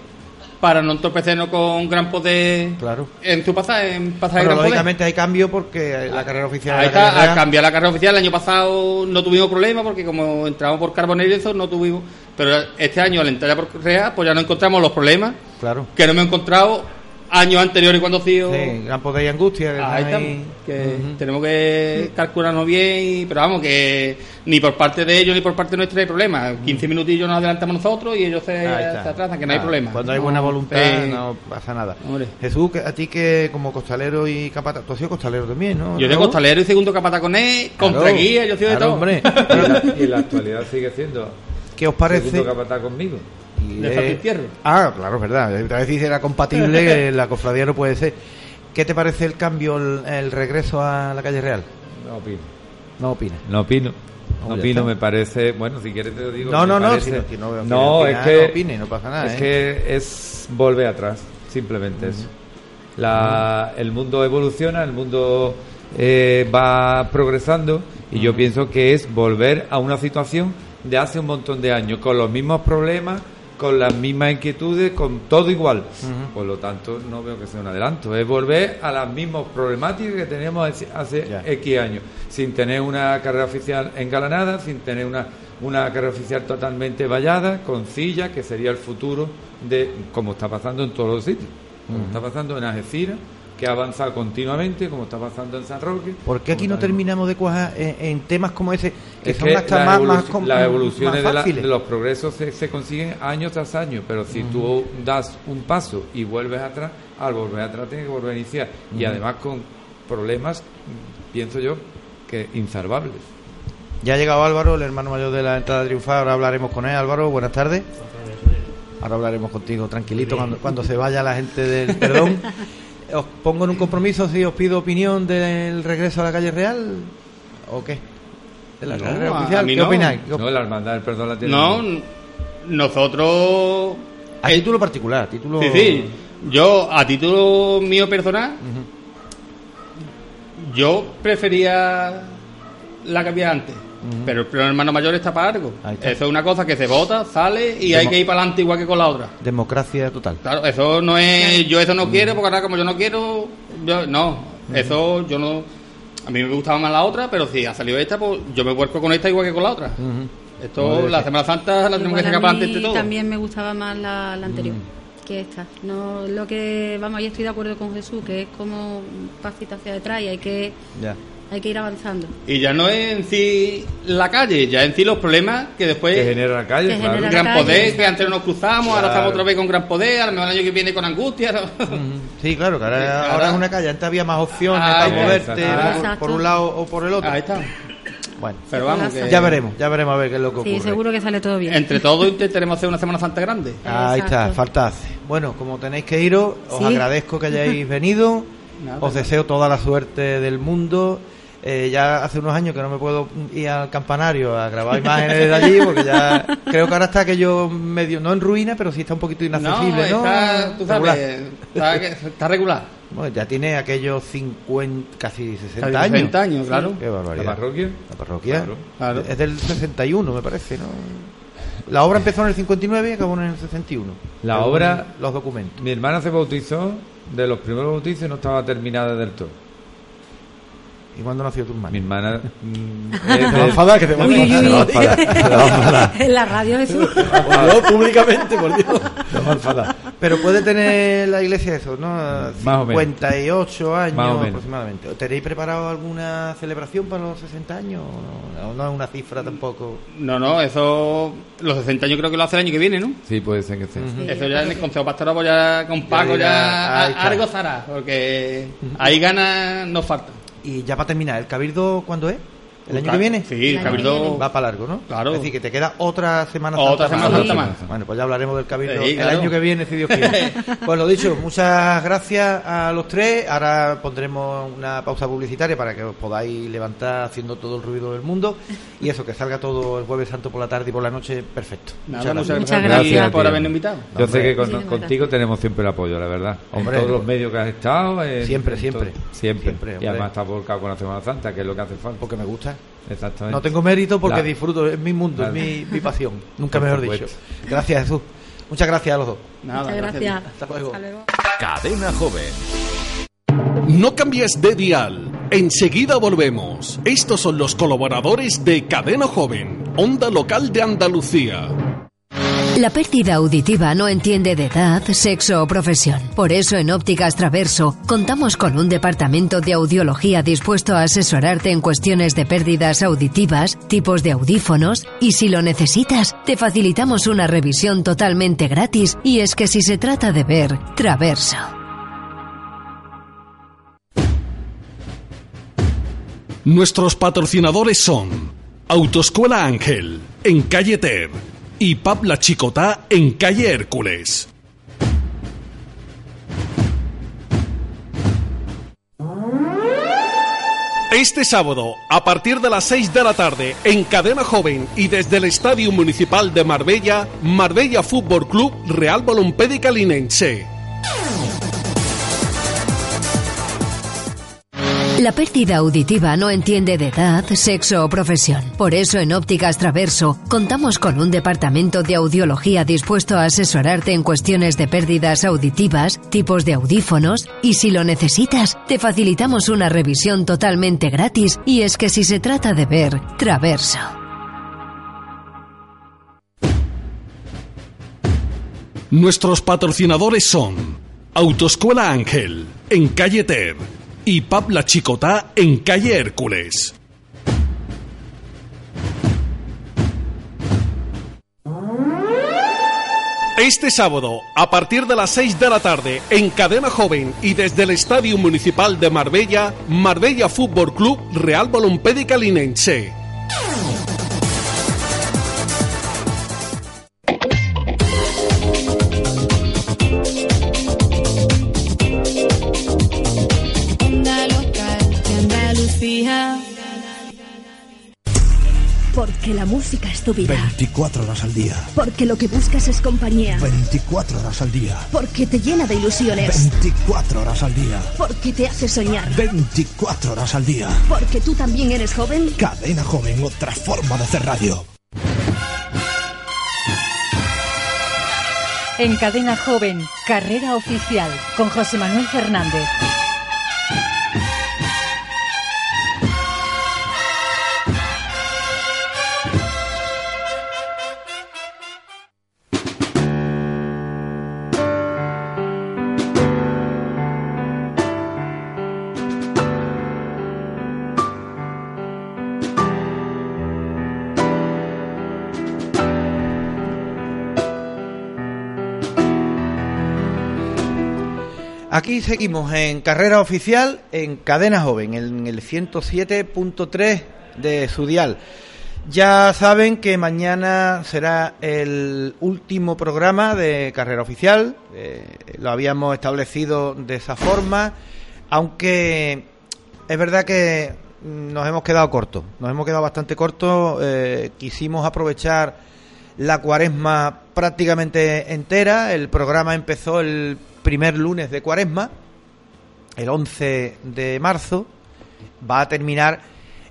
para no entorpecernos con gran poder Claro. en su pasaje, en pasaje Bueno, gran poder. lógicamente hay cambio porque la carrera oficial Ahí está, al cambiar la carrera oficial el año pasado no tuvimos problema porque como entramos por Carbonero y eso no tuvimos, pero este año al entrar por Real pues ya no encontramos los problemas Claro. que no hemos encontrado años anteriores cuando ha sido Sí, gran poder y angustia. que Ahí están que tenemos que calcularnos bien, y- pero vamos, que ni por parte de ellos ni por parte nuestra hay problema. 15 minutillos nos adelantamos nosotros y ellos se, se atrasan, que no hay Nada, problema. Cuando hay No, buena voluntad eh, no pasa nada. Hombre. Jesús, que- a ti que como costalero y capataz, tú has sido costalero también, ¿no? Yo de costalero y segundo capataconés, Claro, contraguía, yo soy de claro, todo. hombre. Y en la, y la actualidad sigue siendo. ¿Qué os parece? Segundo capataz conmigo. Y De es- Salpintierro. Ah, claro, es verdad. Otra vez si era compatible, que la cofradía no puede ser. ¿Qué te parece el cambio, el, el regreso a la calle Real? No opino. No opinas. No opino. No opino, me parece. Bueno, si quieres te lo digo. No, no, no, parece- si no- si no No, opinar, es que. no opine, no pasa nada, Es ¿eh? que es volver atrás, simplemente eso. La, el mundo evoluciona, el mundo eh, va progresando y yo pienso que es volver a una situación de hace un montón de años, con los mismos problemas, con las mismas inquietudes, con todo igual. Por lo tanto, no veo que sea un adelanto. Es volver a las mismas problemáticas que teníamos hace. X años, sin tener una carrera oficial engalanada, sin tener una, una carrera oficial totalmente vallada, con sillas, que sería el futuro de como está pasando en todos los sitios. Como está pasando en Algeciras, que ha avanzado continuamente, como está pasando en San Roque. ¿Por qué aquí no terminamos de cuajar en, en temas como ese, que es son que hasta las más, más, com- las más evoluciones de, la- de los progresos se, se consiguen año tras año, pero si tú das un paso y vuelves atrás, al volver atrás tienes que volver a iniciar. Y además con problemas, pienso yo, que insalvables. Ya ha llegado Álvaro, el hermano mayor de la entrada triunfal. Ahora hablaremos con él. Álvaro, buenas tardes. Ahora hablaremos contigo tranquilito cuando, cuando se vaya la gente del perdón. Os pongo en un compromiso si os pido opinión del regreso a la calle Real o qué. De la No, carrera a- oficial. a ¿Qué no. opináis? ¿Qué op- No, la hermandad del perdón la tiene. No, nosotros... A título particular, título. Sí, sí. Yo, a título mío personal, yo prefería la que había antes. Pero el pleno hermano mayor está para algo. Está. Eso es una cosa que se vota, sale y hay que ir para adelante igual que con la otra. Democracia total. Claro, eso no es. Yo eso no quiero, porque ahora como yo no quiero. Yo, no, eso yo no. A mí me gustaba más la otra, pero si ha salido esta, pues yo me vuelco con esta igual que con la otra. Esto, Vale, la Semana Santa la tenemos que sacar para adelante de todo. también me gustaba más la, la anterior que esta. No, lo que vamos, ahí estoy de acuerdo con Jesús, que es como un pasito hacia detrás y hay que Ya. Hay que ir avanzando. Y ya no es en sí la calle, ya en sí los problemas que después. Que genera la calle, Que claro. genera la Gran calle. poder, que antes no nos cruzamos, ahora estamos otra vez con gran poder, a lo mejor el año que viene con angustia. ¿no? Sí, claro, que ahora, Sí, ahora ahora- es una calle. Antes había más opciones Ah, para moverte exacto. por, un lado o por el otro. Ahí está. Bueno, Pero vamos, que ya veremos, ya veremos a ver qué es lo que ocurre. Sí, seguro que sale todo bien. entre todos intentaremos hacer una Semana Santa grande. Ahí está, falta hace. Bueno, como tenéis que iros, os Sí. agradezco que hayáis venido. Nada, os deseo toda la suerte del mundo. Eh, ya hace unos años que no me puedo ir al campanario a grabar imágenes de allí, porque ya creo que ahora está aquello medio, no en ruina, pero sí está un poquito inaccesible, ¿no? está, tú Regular. sabes, está, está regular. Bueno, ya tiene aquellos 50, casi 60 Casi años. 60 años, claro. Qué La parroquia. La parroquia. Claro. Claro. Es del 61, me parece, ¿no? La obra empezó en el 59 y acabó en el 61. La obra- Los documentos. Mi hermana se bautizó de los primeros bautizos no estaba terminada del todo. ¿Y cuándo nació tu hermana? Mi hermana. mm, Te es va a de- enfadar, que te va a enfadar. en la radio. Por Dios, públicamente, por Dios. Te va a enfadar. Pero puede tener la iglesia eso, ¿no? Más o menos. 58 años Más o menos. aproximadamente. ¿Tenéis preparado alguna celebración para los 60 años? ¿O no, no es una cifra tampoco? No, no, eso. Los 60 años creo que lo hace el año que viene, ¿no? Sí, puede ser que sea. Eso ya en el Consejo Pastoral, pues ya con Paco, Ya, ya, algo hará, porque ahí ganas nos falta. Y ya para terminar, ¿el cabildo cuándo es? ¿El año que viene? Sí, el cabildo. Va para largo, ¿no? Claro. Es decir, que te queda otra Semana Otra Santa Semana más. Más. Bueno, pues ya hablaremos del cabildo Sí, el claro. año que viene, si Dios quiere. pues lo dicho, muchas gracias a los tres. Ahora pondremos una pausa publicitaria para que os podáis levantar haciendo todo el ruido del mundo. Y eso, que salga todo el Jueves Santo por la tarde y por la noche, perfecto. Nada, muchas Muchas gracias, por habernos invitado. Yo sé que con- contigo tenemos siempre el apoyo, la verdad. Hombre. en todos los medios que has estado. en- Siempre, siempre. todo- siempre. Siempre, y además está volcado con la Semana Santa, que es lo que hace falta. Porque me gusta. Exactamente. No tengo mérito porque La- disfruto, es mi mundo, La- es mi, mi pasión. Nunca mejor dicho. Gracias, Jesús. Muchas gracias a los dos. Nada, Muchas gracias a ti. gracias. Hasta luego. Hasta luego. Cadena Joven. No cambies de dial. Enseguida volvemos. Estos son los colaboradores de Cadena Joven, Onda Local de Andalucía. La pérdida auditiva no entiende de edad, sexo o profesión. Por eso en Ópticas Traverso contamos con un departamento de audiología dispuesto a asesorarte en cuestiones de pérdidas auditivas, tipos de audífonos y si lo necesitas, te facilitamos una revisión totalmente gratis y es que si se trata de ver, Traverso. Nuestros patrocinadores son Autoescuela Ángel, en calle Ter, y Pub La Chicotá, en calle Hércules. Este sábado, a partir de las 6 de la tarde, en Cadena Joven y desde el Estadio Municipal de Marbella, Marbella Fútbol Club Real Balompédica Linense. La pérdida auditiva no entiende de edad, sexo o profesión. Por eso en Ópticas Traverso contamos con un departamento de audiología dispuesto a asesorarte en cuestiones de pérdidas auditivas, tipos de audífonos y si lo necesitas, te facilitamos una revisión totalmente gratis y es que si se trata de ver, Traverso. Nuestros patrocinadores son Autoescuela Ángel, en calle Ter, y Pub La Chicotá, en calle Hércules. Este sábado, a partir de las 6 de la tarde, en Cadena Joven y desde el Estadio Municipal de Marbella, Marbella Fútbol Club Real Balompédica Linense. Porque la música es tu vida. 24 horas al día. Porque lo que buscas es compañía. 24 horas al día. Porque te llena de ilusiones. 24 horas al día. Porque te hace soñar. 24 horas al día. Porque tú también eres joven. Cadena joven, otra forma de hacer radio. En Cadena Joven, Carrera Oficial, con José Manuel Fernández. Aquí seguimos en carrera oficial en Cadena Joven, en el 107.3 de su dial. Ya saben que mañana será el último programa de carrera oficial. eh, lo habíamos establecido de esa forma, aunque es verdad que nos hemos quedado cortos. Nos hemos quedado bastante cortos. eh, quisimos aprovechar la cuaresma prácticamente entera. El programa empezó el primer lunes de cuaresma, el 11 de marzo. Va a terminar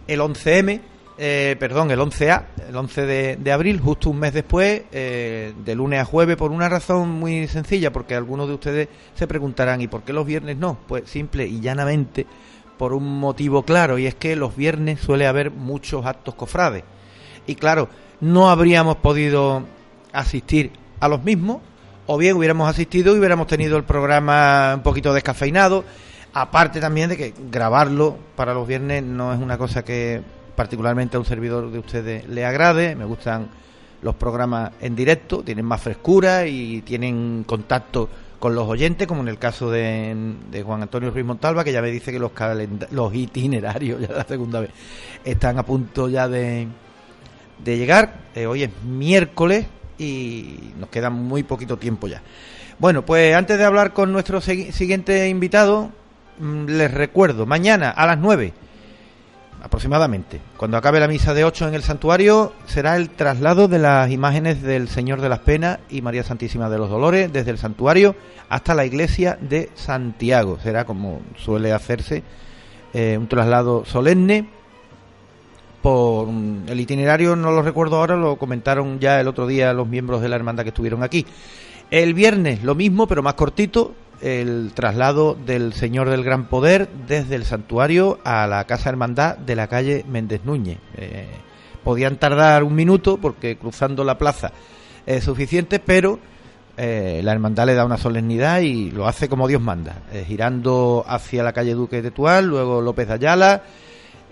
el 11M, eh, perdón, el 11A, el 11 de, abril, justo un mes después, eh, de lunes a jueves, por una razón muy sencilla, porque algunos de ustedes se preguntarán, ¿y por qué los viernes no? Pues simple y llanamente por un motivo claro y es que los viernes suele haber muchos actos cofrades. Y claro, no habríamos podido asistir a los mismos o bien hubiéramos asistido y hubiéramos tenido el programa un poquito descafeinado. Aparte también de que grabarlo para los viernes no es una cosa que particularmente a un servidor de ustedes le agrade. Me gustan los programas en directo, tienen más frescura y tienen contacto con los oyentes, como en el caso de, de Juan Antonio Ruiz Montalva, que ya me dice que los, los itinerarios, ya la segunda vez, están a punto ya de, de llegar. Eh, hoy es miércoles y nos queda muy poquito tiempo ya. Bueno, pues antes de hablar con nuestro siguiente invitado, mm, les recuerdo, mañana a las 9 aproximadamente, cuando acabe la misa de 8 en el santuario, será el traslado de las imágenes del Señor de las Penas y María Santísima de los Dolores desde el santuario hasta la iglesia de Santiago. Será como suele hacerse eh, un traslado solemne por el itinerario no lo recuerdo ahora, lo comentaron ya el otro día los miembros de la hermandad que estuvieron aquí. El viernes lo mismo, pero más cortito, el traslado del Señor del Gran Poder desde el santuario a la Casa Hermandad de la calle Méndez Núñez. Eh, podían tardar un minuto porque cruzando la plaza es suficiente, pero eh, la hermandad le da una solemnidad y lo hace como Dios manda, eh, girando hacia la calle Duque de Tual, luego López de Ayala,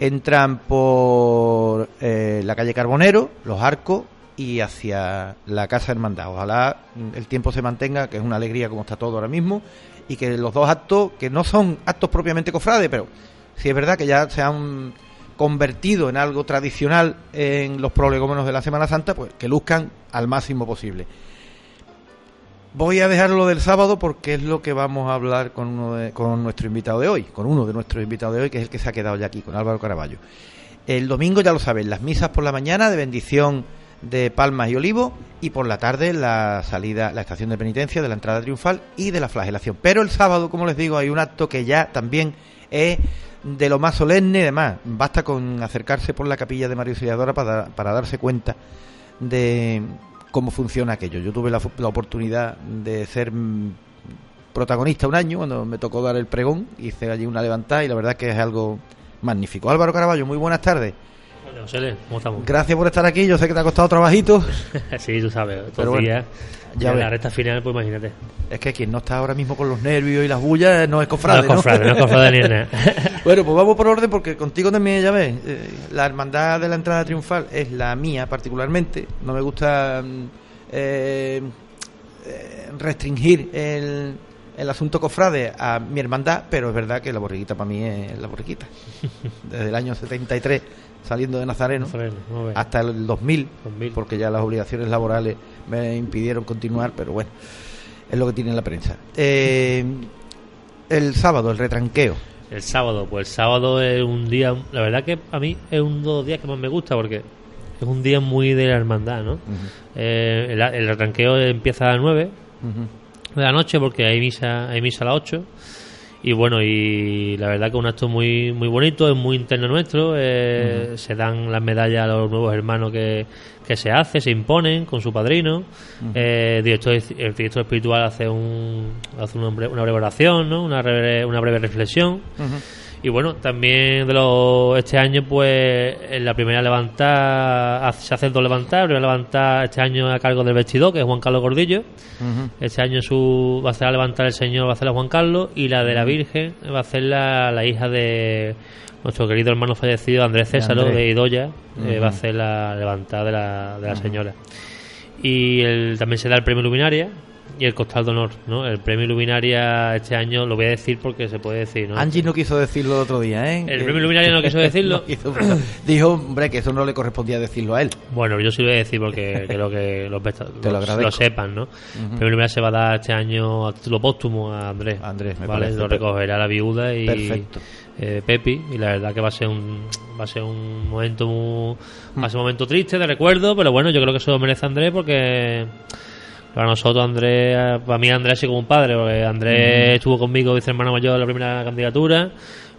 entran por eh, la calle Carbonero, los arcos y hacia la Casa Hermandad. Ojalá mm, el tiempo se mantenga, que es una alegría como está todo ahora mismo, y que los dos actos, que no son actos propiamente cofrades, pero sí es verdad que ya se han convertido en algo tradicional en los prolegómenos de la Semana Santa, pues que luzcan al máximo posible. Voy a dejarlo del sábado porque es lo que vamos a hablar con, uno de- con nuestro invitado de hoy, con uno de nuestros invitados de hoy, que es el que se ha quedado ya aquí, con Álvaro Caraballo. El domingo, ya lo saben, las misas por la mañana de bendición de palmas y olivos y por la tarde la salida, la estación de penitencia de la entrada triunfal y de la flagelación. Pero el sábado, como les digo, hay un acto que ya también es de lo más solemne y demás. Basta con acercarse por la capilla de María Auxiliadora para darse cuenta de cómo funciona aquello. Yo tuve la, la oportunidad de ser mm, protagonista un año cuando me tocó dar el pregón, hice allí una levantada y la verdad que es algo magnífico. Álvaro Caraballo, muy buenas tardes. José, ¿cómo estamos? Gracias por estar aquí, yo sé que te ha costado trabajito. sí, tú sabes, todos Pero bueno, días. ya en la recta final, pues imagínate. Es que quien no está ahora mismo con los nervios y las bullas no es cofrade. No es cofrade, no es cofrade ni nada. bueno, pues vamos por orden porque contigo también, ya ves, eh, la hermandad de la entrada triunfal es la mía particularmente. No me gusta mm, eh, eh, restringir el, el asunto cofrade a mi hermandad, pero es verdad que la borriquita para mí es la borriquita. Desde el año 73 saliendo de Nazareno hasta el 2000, porque ya las obligaciones laborales me impidieron continuar, pero bueno, es lo que tiene la prensa. Eh, el sábado, el retranqueo. El sábado, pues el sábado es un día, la verdad que a mí es uno de los días que más me gusta porque es un día muy de la hermandad, ¿no? Eh, el, el arranqueo empieza a las 9 de la noche porque hay misa, hay misa a las 8 y bueno, y la verdad que es un acto muy muy bonito, es muy interno nuestro, eh, se dan las medallas a los nuevos hermanos que, que se hace, se imponen con su padrino, Ujú. eh, el, director, el director espiritual hace un hace una, bre- una breve oración, ¿no? una, breve, una breve reflexión y bueno, también de los este año, pues en la primera levantada hace- se hacen dos levantadas. La primera levantada este año a cargo del vestidor, que es Juan Carlos Gordillo. Este año su va a hacer la levantada el señor, va a hacerla Juan Carlos. Y la de la Virgen va a hacerla la hija de nuestro querido hermano fallecido, Andrés De Césaro, Andrés. de Idoya. eh, va a hacer la levantada de la, de la señora. Y el, también se da el premio Luminaria y el costal de honor. ¿no? El premio Luminaria este año lo voy a decir porque se puede decir. ¿no? Angie no quiso decirlo el otro día, ¿eh? El Que- premio Luminaria no quiso decirlo. No quiso, pero dijo, hombre, que eso no le correspondía decirlo a él. Bueno, yo sí lo voy a decir porque creo que los Te lo sepan, ¿no? El premio Luminaria se va a dar este año a título póstumo a Andrés. Andrés, me ¿vale? parece Lo recogerá la viuda y Perfecto. eh, Pepi y la verdad que va a ser un va a ser un momento muy, va a ser un momento triste de recuerdo, pero bueno, yo creo que eso lo merece Andrés porque para nosotros Andrés, para mí Andrés sido como un padre, porque Andrés estuvo conmigo vice hermano mayor en la primera candidatura,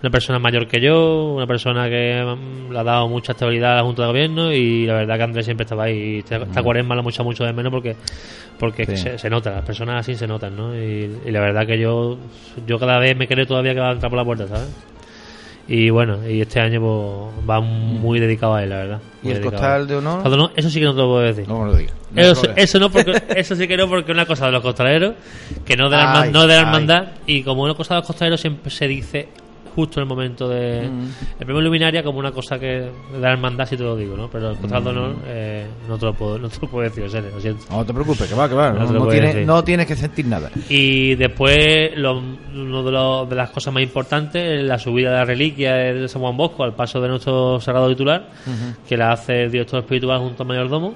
una persona mayor que yo, una persona que mm, le ha dado mucha estabilidad a la Junta de Gobierno y la verdad que Andrés siempre estaba ahí. Esta, esta cuaresma la mucho mucho de menos porque porque Sí. se, se nota, las personas así se notan, ¿no? Y, y la verdad que yo yo cada vez me creo todavía que va a entrar por la puerta, ¿sabes? Y bueno, y este año pues, va muy dedicado a él, la verdad. ¿Y el costal de honor? Honor, Eso sí que no te lo puedo decir. No me lo digas. No Eso, eso no porque eso sí que no porque una cosa de los costaleros que no de la, Ay, no de la ay. hermandad y como una cosa de los costaleros siempre se dice justo en el momento de Mm. el primer luminaria como una cosa que de la hermandad si te lo digo no pero el costal de Mm. honor eh, no te lo puedo no te lo puedo decir en serio, lo siento No te preocupes, que va, que va. No No, tienes, no tienes que sentir nada. y después, lo, uno de, de las cosas más importantes es la subida de la reliquia de San Juan Bosco al paso de nuestro sagrado titular, que la hace el director espiritual junto al mayordomo.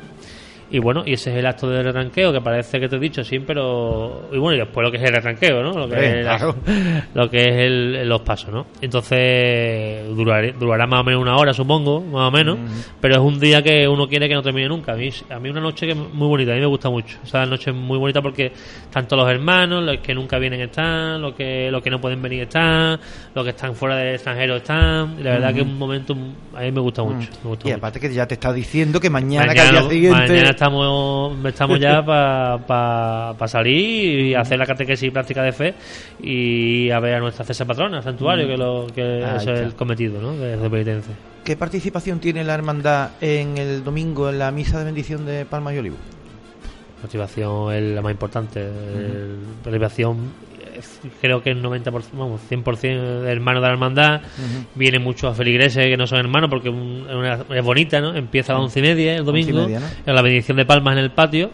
Y bueno, y ese es el acto de arranqueo, que parece que te he dicho, sí, pero. Y bueno, y después lo que es el arranqueo, ¿no? Lo que, es, claro. lo que es el- los pasos, ¿no? Entonces, duraré- durará más o menos una hora, supongo, más o menos. Pero es un día que uno quiere que no termine nunca. A mí, a mí una noche que es muy bonita, a mí me gusta mucho. O la noche es muy bonita porque tanto los hermanos, los que nunca vienen están, los que, los que no pueden venir están, los que están fuera del extranjero están. Y la verdad que es un momento, a mí me gusta mucho. me gusta Y mucho. aparte que ya te está diciendo que mañana, que al Mañana, día siguiente... mañana estamos, estamos ya para salir y hacer la catequesis y práctica de fe y a ver a nuestra César Patrona, santuario, que, lo, que eso es el cometido ¿no? de, de penitencia. ¿Qué participación tiene la hermandad en el domingo en la misa de bendición de Palma y Olivo? Motivación es la más importante. El- motivación, eh, creo que el 90%, vamos, 100% de hermanos de la hermandad. Ujú. Vienen muchos feligreses que no son hermanos porque un- es, una- es bonita, ¿no? Empieza a las once y media el domingo. media, ¿no? en la bendición de palmas en el patio.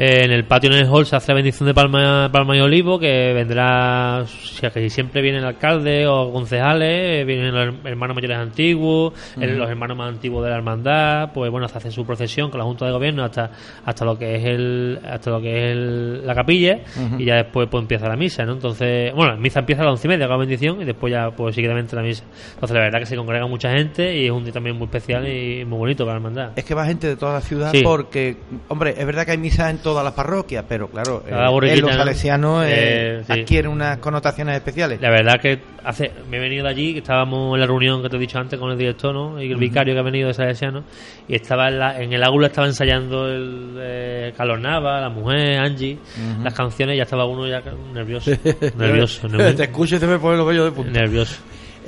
Eh, en el patio, en el hall, se hace la bendición de palma, palma y olivo, que vendrá, o sea, que siempre viene el alcalde o concejales, eh, vienen los her- hermanos mayores antiguos, el- los hermanos más antiguos de la hermandad, pues bueno, se hace su procesión con la Junta de Gobierno hasta hasta lo que es el hasta lo que es el- la capilla y ya después pues empieza la misa, ¿no? Entonces, bueno, la misa empieza a las once y media con la bendición y después ya pues seguidamente la misa. Entonces la verdad que se congrega mucha gente y es un día también muy especial y muy bonito para la hermandad. Es que va gente de toda la ciudad Sí. porque, hombre, es verdad que hay misa en todas las parroquias, pero claro, eh, en los ¿no? salesianos eh, Eh, sí. adquiere unas connotaciones especiales. La verdad que hace me he venido de allí, que estábamos en la reunión que te he dicho antes con el director ¿no? y el vicario que ha venido de Salesiano y estaba en, la- en el aula estaba ensayando el eh, Carlos Nava, la mujer, Angie, las canciones y ya estaba uno ya nervioso, nervioso, nervioso. Te escucho y se me ponen los vellos de punta. nervioso.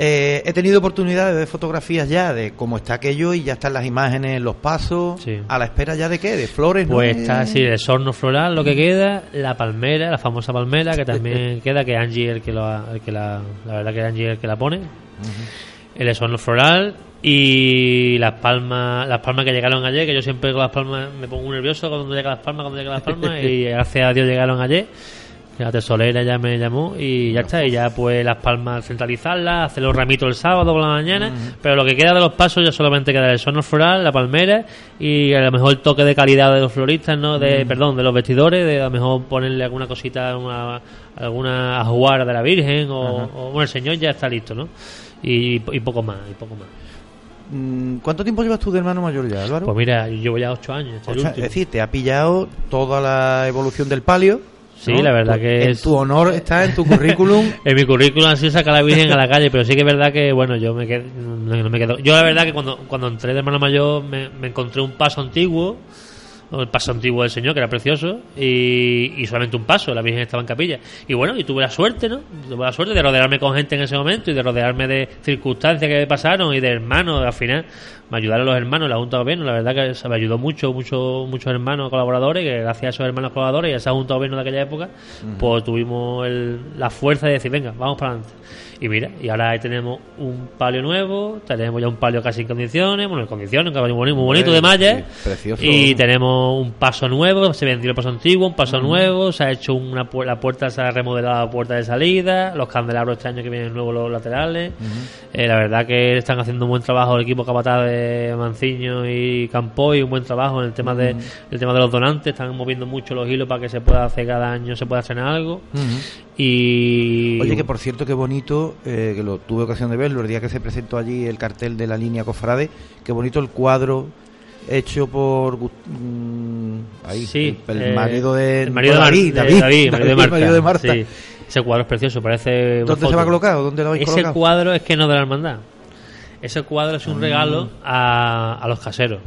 Eh, he tenido oportunidades de ver fotografías ya de cómo está aquello y ya están las imágenes, los pasos. Sí. A la espera ya de qué? De flores. Pues está así, el sorno floral, lo que queda, la palmera, la famosa palmera, que también queda, que Angie es el que, lo ha- el que la, la verdad que Angie es el que la pone. El esorno floral y las palmas, las palmas que llegaron ayer, que yo siempre con las palmas me pongo nervioso cuando llegan las palmas, cuando llegan las palmas, y gracias a Dios llegaron ayer. La tesorera ya me llamó y ya está, y ya pues las palmas centralizarlas, hacer los ramitos el sábado por la mañana, pero lo que queda de los pasos ya solamente queda el esorno floral, la palmera y a lo mejor el toque de calidad de los floristas, ¿no? De, perdón, de los vestidores, de a lo mejor ponerle alguna cosita, una, alguna ajuara de la Virgen o, bueno, el Señor ya está listo, ¿no? Y, y poco más, y poco más. mm, ¿Cuánto tiempo llevas tú de hermano mayor ya, Álvaro? Pues mira, yo llevo ya ocho años. este es decir, te ha pillado toda la evolución del palio. Sí, ¿no? la verdad Pues que en es- tu honor está en tu currículum. En mi currículum ha sido sacar a la Virgen a la calle, pero sí que es verdad que, bueno, yo me quedo, no, no me quedo. Yo la verdad que cuando, cuando entré de hermano mayor me, me encontré un paso antiguo, el paso antiguo del Señor, que era precioso, y, y solamente un paso, la Virgen estaba en capilla. Y bueno, y tuve la suerte, ¿no? Tuve la suerte de rodearme con gente en ese momento y de rodearme de circunstancias que pasaron y de hermanos, al final me ayudaron los hermanos, la Junta de Gobierno, la verdad que se me ayudó mucho, mucho muchos hermanos colaboradores, que gracias a esos hermanos colaboradores y a esa Junta de Gobierno de aquella época, pues tuvimos el- la fuerza de decir, venga, vamos para adelante. Y mira, y ahora ahí tenemos un palio nuevo, tenemos ya un palio casi en condiciones, bueno, en condiciones, un caballo muy bonito, muy bonito de malla, precioso. y tenemos un paso nuevo, se vendió el paso antiguo, un paso nuevo, se ha hecho una pu- la puerta, se ha remodelado la puerta de salida, los candelabros este año que vienen nuevos los laterales. Eh, la verdad que están haciendo un buen trabajo el equipo capataz de Manciño y Campoy, un buen trabajo en el tema de el tema de los donantes, están moviendo mucho los hilos para que se pueda hacer cada año, se pueda estrenar algo. Y Oye, que por cierto, qué bonito, eh, que lo tuve ocasión de verlo el día que se presentó allí el cartel de la línea Cofrade, qué bonito el cuadro hecho por Gus- mm, ahí, Sí, el, el eh, marido de, el marido de, David, de- David, David, marido de Marta. marido de Marta. Sí. Ese cuadro es precioso, parece. ¿Dónde se va a colocar o dónde lo habéis Ese colocado? cuadro es que no de la hermandad. Ese cuadro es un Ah. regalo a, a los caseros.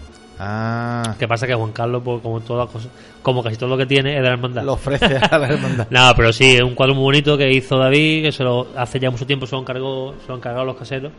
Ah. Que pasa que Juan Carlos, pues, como todas las cosas, como casi todo lo que tiene, es de la hermandad. Lo ofrece a la hermandad. no, pero sí, es un cuadro muy bonito que hizo David, que se lo, hace ya mucho tiempo se lo encargó, se lo encargaron los caseros.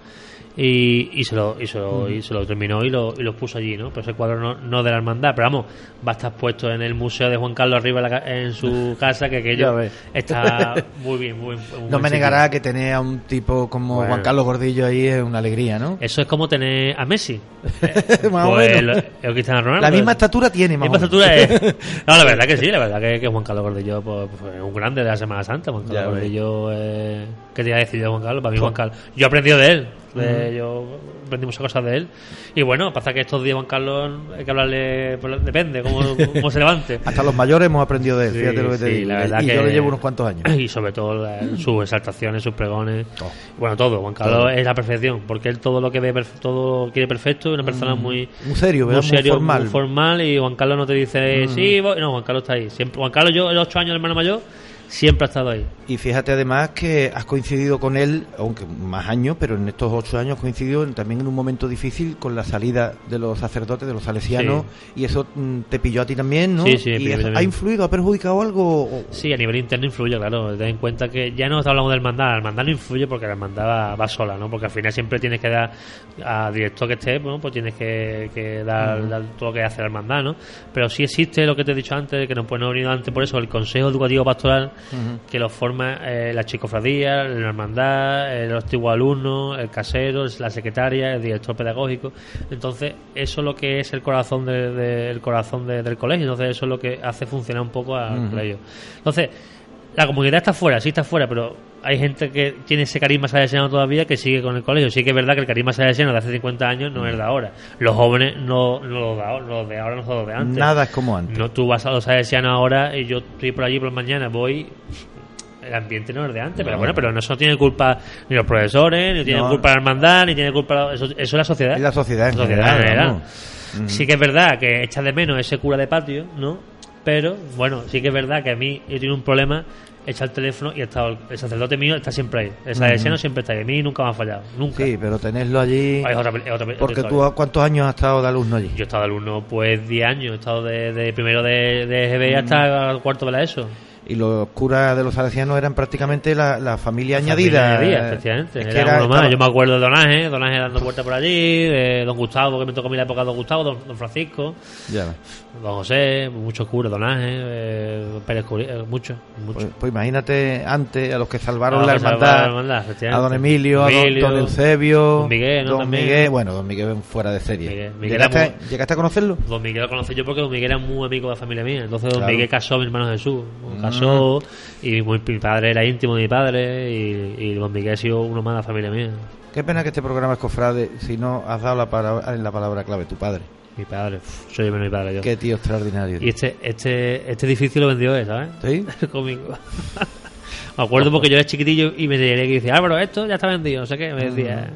Y, y se lo y se lo, y se lo terminó y lo, y lo puso allí, ¿no? Pero ese cuadro no, no de la hermandad, pero vamos, va a estar puesto en el museo de Juan Carlos arriba en, la ca- en su casa, que aquello está muy bien, muy, muy No me sitio. negará que tener a un tipo como Bueno. Juan Carlos Gordillo ahí es una alegría, ¿no? Eso es como tener a Messi. Más o Pues menos. el, el Cristiano Ronaldo. La misma estatura tiene, más misma o menos. estatura es. No, la verdad que sí, la verdad que, que Juan Carlos Gordillo pues, pues, es un grande de la Semana Santa. Juan Carlos Ya. Gordillo, eh, ¿qué te iba a decir yo, Juan Carlos? Para mí, Pues- Juan Carlos. Yo he aprendido de él. Ujú. Yo aprendí muchas cosas de él. Y bueno, pasa que estos días Juan Carlos hay que hablarle, pues, depende cómo, cómo se levante. Hasta los mayores hemos aprendido de él, Sí, fíjate lo que te digo. la y que- yo le llevo unos cuantos años. Y sobre todo sus exaltaciones, sus pregones. Oh. Bueno, todo. Juan Carlos Todo. es la perfección, porque él todo lo que ve, todo lo quiere perfecto. Es una persona Mm, muy, muy serio. Muy serio, formal. muy formal. Y Juan Carlos no te dice, Mm. sí, voy". no, Juan Carlos está ahí. Siempre, Juan Carlos, yo, el ocho años, el hermano mayor, siempre ha estado ahí. Y fíjate además que has coincidido con él, aunque más años, pero en estos ocho años has coincidido en- también en un momento difícil con la salida de los sacerdotes, de los salesianos, y eso mm, te pilló a ti también, ¿no? Sí, sí, ¿Y eso ha influido, ha perjudicado algo? Sí, a nivel interno influye, claro. Ten en cuenta que ya no hablamos del hermandad, la hermandad no influye porque la hermandad va, va sola, ¿no? Porque al final siempre tienes que dar a director que esté, bueno, pues tienes que, que dar, todo lo que hace la hermandad, ¿no? Pero sí existe lo que te he dicho antes, que nos pues, no he venido antes por eso, el Consejo Educativo Pastoral, Que lo forma eh, la chicofradía, la hermandad, el antiguo alumno, el casero, la secretaria, el director pedagógico. Entonces, eso es lo que es el corazón de- de- el corazón de- del colegio. Entonces, eso es lo que hace funcionar un poco al colegio. Entonces, la comunidad está fuera, sí está fuera, pero hay gente que tiene ese carisma salesiano todavía que sigue con el colegio. Sí que es verdad que el carisma salesiano de hace 50 años no es de ahora. Los jóvenes no, no lo de ahora, los de ahora no son los de antes. Nada es como antes. No, tú vas a los salesianos ahora y yo estoy por allí por la mañana, voy. El ambiente no es de antes, pero No. bueno, pero no eso tiene culpa ni los profesores, ni tiene No. culpa la hermandad, ni tiene culpa. Eso, eso es la sociedad. Es la sociedad en La general, general. Sí que es verdad que echa de menos ese cura de patio, ¿no? Pero, bueno, sí que es verdad que a mí yo tengo un problema, echa el teléfono y estado el, el sacerdote mío está siempre ahí. El salesiano Ujú. siempre está ahí. A mí nunca me ha fallado. Nunca. Sí, pero tenerlo allí... Es otra- es otra- porque otra tú. ¿cuántos años has estado de alumno allí? Yo he estado de alumno pues 10 años, he estado de, de primero de, de GB hasta el cuarto de la ESO. Y los curas de los salesianos eran prácticamente la, la familia Familia añadida. añadida, efectivamente. Es que era- uno más. estaba- Yo me acuerdo de Don Ángel, Don Ángel dando vueltas por allí, de Don Gustavo, que me tocó a mí la época de Don Gustavo, Don, don Francisco, Ya. Don José, muchos curas, Don Ángel, eh, Pérez eh, muchos, muchos. Pues, pues imagínate antes a los que salvaron la que hermandad, salvaron la hermandad, a don Emilio, a don, don Eusebio, don Miguel, ¿no? don También. Miguel, bueno, don Miguel fuera de serie. Miguel- Miguel ¿Llegaste, muy- llegaste a conocerlo? Don Miguel lo conocí yo porque Don Miguel era muy amigo de la familia mía. Entonces Don Claro. Miguel casó a mi hermano Jesús. Mm. Y muy- mi padre era íntimo de mi padre y, y Don Miguel ha sido uno más de la familia mía. Qué pena que este programa es cofrade si no has dado la palabra, la palabra clave, tu padre. Mi padre, soy menos mi padre yo. Qué tío extraordinario. Y este, este, este edificio lo vendió él, ¿sabes? ¿Sí? Conmigo. Me acuerdo porque yo era chiquitillo y me diría que dice, Álvaro, esto ya está vendido, no sé qué, me decía.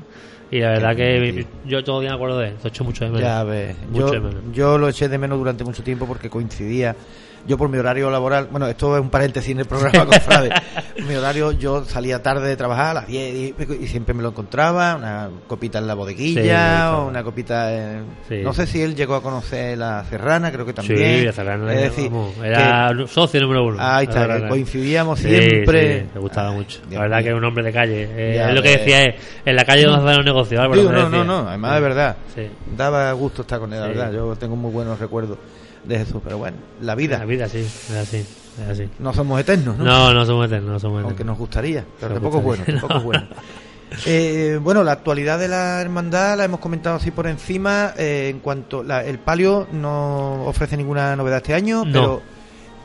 Y la verdad que bien, mi- yo todavía me acuerdo de él, lo echo mucho de menos. Ya ves, Mucho yo, de menos. yo lo eché de menos durante mucho tiempo porque coincidía. Yo por mi horario laboral, bueno, esto es un paréntesis en el programa Cofrade. mi horario, yo salía tarde de trabajar a las 10 y, siempre me lo encontraba, una copita en la bodeguilla Sí, claro. o una copita en... Sí. No sé si él llegó a conocer la Serrana, creo que Sí, también. la Serrana, es decir, vamos, era socio número uno. Ahí está, coincidíamos Sí, siempre. sí, me gustaba mucho. Dios La verdad que es un hombre de calle. Eh, es lo que decía es, en la calle donde hacen los negocios. Digo, no, no, no, además de verdad. Sí. Daba gusto estar con él, la Sí. verdad. Yo tengo muy buenos recuerdos de Jesús, pero bueno, la vida. La vida, sí, es así. Es así. No somos eternos, ¿no? No, no somos eternos, no somos Aunque eternos. nos gustaría, pero Nos tampoco es bueno, tampoco es bueno. Eh, bueno, la actualidad de la hermandad la hemos comentado así por encima. eh, en cuanto la- el palio no ofrece ninguna novedad este año, No. pero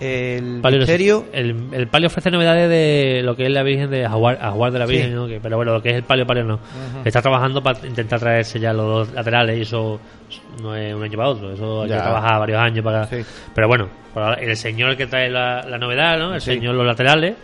el Palio misterio el, el palio ofrece novedades de lo que es la Virgen de Jaguar de la Sí. Virgen, ¿no? Que- pero bueno, lo que es el palio, palio no. Está trabajando para intentar traerse ya los dos laterales y eso no es un año para otro. Eso hay Ya. que trabajar varios años para. Sí. Pero bueno, el señor que trae la, la novedad, ¿no? El Sí. señor los laterales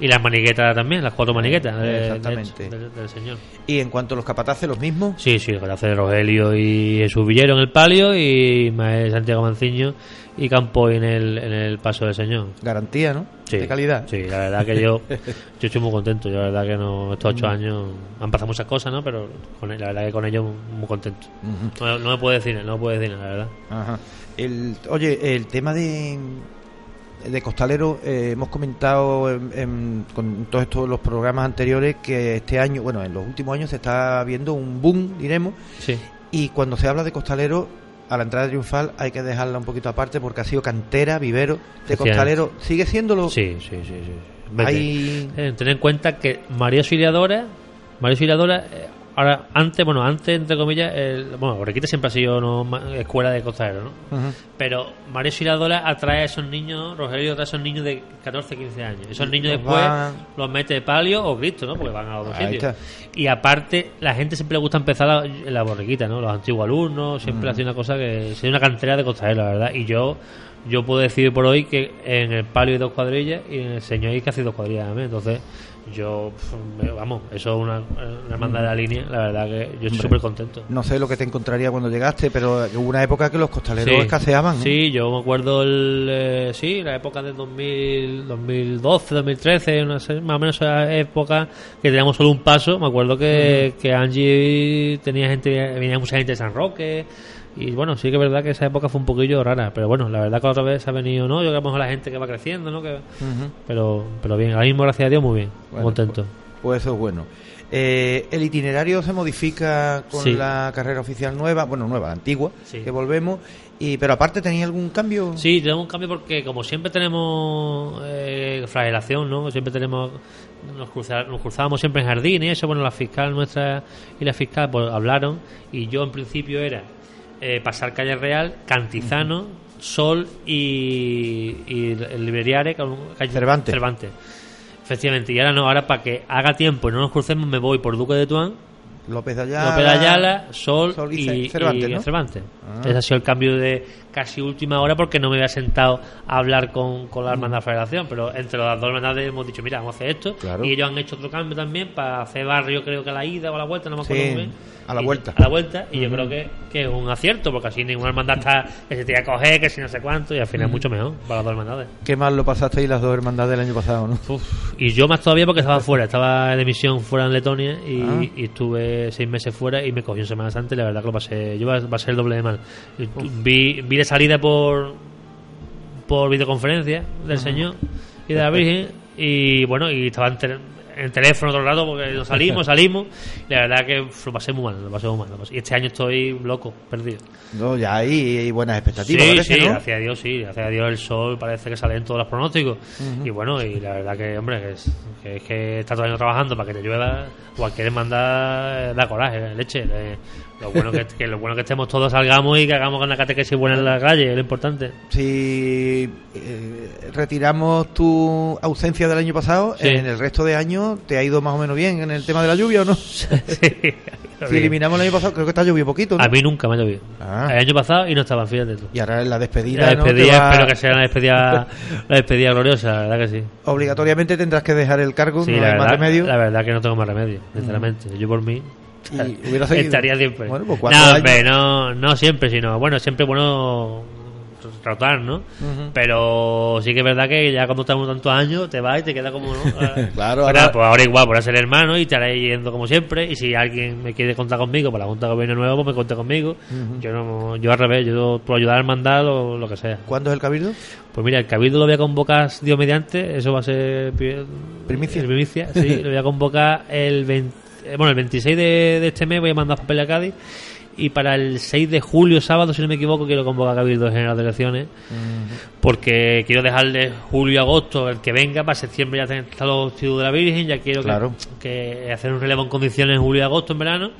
y las maniquetas también, las cuatro maniquetas de- de- Exactamente. del- señor. y en cuanto a los capataces los mismos. Sí, sí, el hace Rogelio y Jesús Villero en el palio y Santiago Manciño y Campoy en el, en el paso del Señor. Garantía, ¿no? Sí, De calidad. Sí, la verdad que yo, yo estoy muy contento. Yo la verdad que no, estos Mm. ocho años han pasado muchas cosas, ¿no? Pero con, la verdad que con ellos muy contento. No, no me puedo decir, no me puedo decir, la verdad. Ajá. El, oye, el tema de, de Costalero, eh, hemos comentado en- en- con todos estos los programas anteriores que este año, bueno, en los últimos años se está viendo un boom, diremos, Sí. y cuando se habla de Costalero, a la entrada triunfal hay que dejarla un poquito aparte porque ha sido cantera, vivero de. Costalero. ¿Sigue siéndolo? Sí, sí, sí. sí. Hay- Eh, ten en cuenta que María Auxiliadora, María Auxiliadora, eh, ahora, antes, bueno, antes, entre comillas, el, bueno, Borriquita siempre ha sido no, escuela de costalero, ¿no? Pero María Auxiliadora atrae a esos niños, Rogelio atrae a esos niños de 14, 15 años. Esos niños Los después van- los mete palio o Cristo, ¿no? Porque van a otros Ahí sitios. Y aparte, la gente siempre le gusta empezar la, la borriquita, ¿no? Los antiguos alumnos, siempre Mm. ha sido una cosa que es una cantera de costalero, la verdad. Y yo yo puedo decir por hoy que en el palio hay dos cuadrillas y en el señor hay casi dos cuadrillas también. Entonces, yo, vamos, eso es una, una hermandad de la línea, la verdad que yo estoy súper contento. No sé lo que te encontraría cuando llegaste, pero hubo una época que los costaleros Sí. escaseaban. Sí, yo me acuerdo el, eh, sí, la época de 2000, 2012, 2013, una más o menos esa época que teníamos solo un paso. Me acuerdo que, que Angie tenía gente, venía mucha gente de San Roque. Y bueno, sí que es verdad que esa época fue un poquillo rara, pero bueno, la verdad que otra vez ha venido, ¿no? Yo creo que a la gente que va creciendo, ¿no? Que, Ujú. pero, pero bien, ahora mismo, gracias a Dios, muy bien, Bueno, contento. Pues eso es bueno. Eh, el itinerario se modifica con Sí. la carrera oficial nueva, bueno, nueva, antigua, Sí. que volvemos. Y, pero aparte, ¿tenía algún cambio? Sí, tenemos un cambio porque como siempre tenemos eh, flagelación, ¿no? Siempre tenemos nos, cruza- nos cruzábamos siempre en jardín y eso, bueno, la fiscal nuestra y la fiscal pues hablaron y yo en principio era eh, pasar calle Real, Cantizano, Sol y, y el Liberiare, calle Cervantes. Cervantes. Efectivamente, y ahora no, ahora para que haga tiempo y no nos crucemos me voy por Duque de Tuán López de Ayala. López de Ayala, Sol, Sol y y, Ce- Cervantes, y ¿no? Cervantes. Ah. Ese ha sido el cambio de casi última hora porque no me había sentado a hablar con, con la hermandad federación, pero entre las dos hermandades hemos dicho, mira, vamos a hacer esto. Claro. Y ellos han hecho otro cambio también para hacer barrio, creo que a la ida o a la vuelta, no me acuerdo Sí, muy bien. a la Y- vuelta. A la vuelta, y yo creo que, que es un acierto, porque así ninguna hermandad está que se tiene que coger, que si no sé cuánto, y al final es Ujú. mucho mejor para las dos hermandades. Qué mal lo pasasteis las dos hermandades del año pasado, ¿no? Y yo más todavía porque estaba fuera, estaba de misión fuera en Letonia y, Ah. y estuve seis meses fuera y me cogí en Semana Santa y la verdad que lo pasé, yo va, va a ser el doble de mal. Vi, vi de salida por por videoconferencia del. Señor y de la Virgen y bueno, y estaba en teléfono otro rato porque nos salimos, salimos y la verdad que lo pasé muy mal, lo pasé muy mal. pasé- Y este año estoy loco, perdido. No, ya hay, hay buenas expectativas, Sí, parece, sí, ¿no? gracias a Dios, sí, gracias a Dios el sol parece que sale en todos los pronósticos. Ujú. Y bueno, y la verdad que, hombre, que es que, es que está todo el año trabajando para que te llueva, cualquier mandar da coraje, leche. eh. Lo, bueno que, que lo bueno que estemos todos, salgamos y que hagamos una catequesis buena en la calle, es lo importante. Si eh, retiramos tu ausencia del año pasado, Sí. en el resto de años te ha ido más o menos bien en el tema de la lluvia o no? si eliminamos el año pasado, creo que ha llovido poquito, ¿no? A mí nunca me ha llovido. Ah. El año pasado y no estaban, fíjate tú. Y ahora en la despedida, La ¿no? Despedida, va- espero que sea la despedida, la despedida gloriosa, la verdad que sí. Obligatoriamente tendrás que dejar el cargo, Sí, no la hay verdad, más remedio. la verdad que no tengo más remedio, sinceramente. Yo por mí Y hubiera seguido. estaría siempre. Bueno, pues cuatro no, hombre, no, no siempre, sino bueno, siempre bueno tratar, ¿no? Pero sí que es verdad que ya cuando estamos tantos años te vas y te queda como, ¿no? Ah, Claro, bueno, ahora- pues ahora igual, por ser hermano y estaré yendo como siempre. Y si alguien me quiere contar conmigo para la Junta de Gobierno Nuevo, pues me cuente conmigo. Yo no, yo al revés, yo puedo ayudar al mandado o lo que sea. ¿Cuándo es el cabildo? Pues mira, el Cabildo lo voy a convocar, Dios mediante, eso va a ser Primicia. primicia, sí, lo voy a convocar el 20 eh, bueno, el 26 de, de este mes voy a mandar papel a Cádiz y para el 6 de julio, sábado, si no me equivoco, quiero convocar a Cabildo General de Elecciones porque quiero dejarle julio y agosto el que venga, para septiembre ya tener los títulos de la Virgen, ya quiero Claro. que, hacer un relevo en condiciones en julio y agosto en verano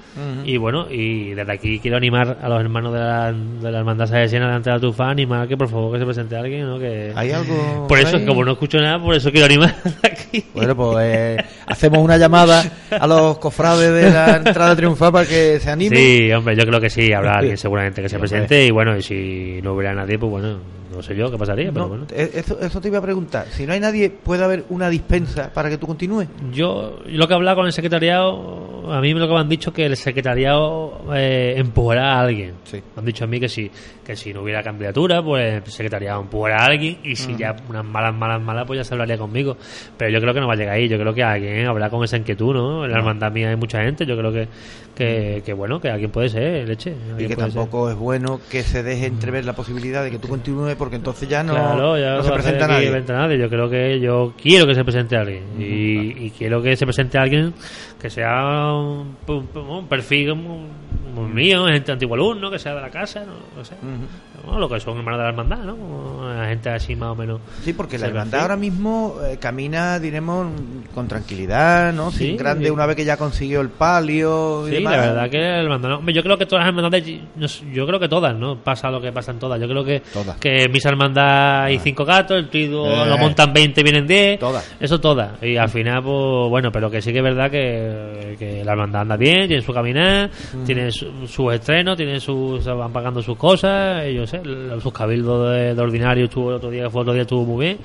y bueno, y desde aquí quiero animar a los hermanos de la, de la hermandad salesiana delante de la tufa, animar que por favor que se presente alguien, ¿no? Que, ¿Hay algo por eso, ahí? como no escucho nada, por eso quiero animar aquí. Bueno, pues eh, hacemos una llamada a los cofrades de la entrada triunfal para que se animen. Sí, hombre, yo creo que sí, habrá alguien seguramente que se Hombre. presente y bueno, y si no hubiera nadie, pues bueno, no sé yo qué pasaría, pero No, bueno. eh, eso, eso te iba a preguntar. Si no hay nadie, ¿puede haber una dispensa para que tú continúes? Yo lo que he hablado con el secretariado a mí lo que me han dicho que el secretariado eh, empujará a alguien. Sí. Me han dicho a mí que si, que si no hubiera candidatura, pues el secretariado empujará a alguien y si Ujú. ya unas malas, malas, malas, pues ya se hablaría conmigo. Pero yo creo que no va a llegar ahí. Yo creo que alguien habrá con esa inquietud, ¿no? En la No. hermandad mía hay mucha gente. Yo creo que, que, que bueno, que alguien puede ser, leche. Y que ser. tampoco es bueno que se deje entrever la posibilidad de que tú continúes porque entonces ya no, Claro, ya no se presenta nadie. Yo creo que yo quiero que se presente alguien. y, y quiero que se presente alguien que sea un, un- un perfil mío, gente antiguo alumno, que sea de la casa, no, no sé. No, lo que son hermanos de la hermandad, ¿no? La gente así más o menos. Sí, porque la hermandad ahora mismo eh, camina, diremos, con tranquilidad, ¿no? Sí, Sin grande, sí. una vez que ya consiguió el palio y Sí, demás. la verdad que el hermandad- hombre, yo creo que todas las hermandades, no yo creo que todas, ¿no? Pasa lo que pasa en todas. Yo creo que, Todas. que mis hermandad hay cinco gatos, el triduo Eh. lo montan 20, vienen 10. Todas. Eso todas. Y al final, pues bueno, pero que sí que es verdad que, que la hermandad anda bien, tiene su caminar, tiene su- sus estrenos, tiene se van pagando sus cosas, yo sé, l- sus cabildos de, de ordinario estuvo el otro día, fue el otro día, estuvo muy bien.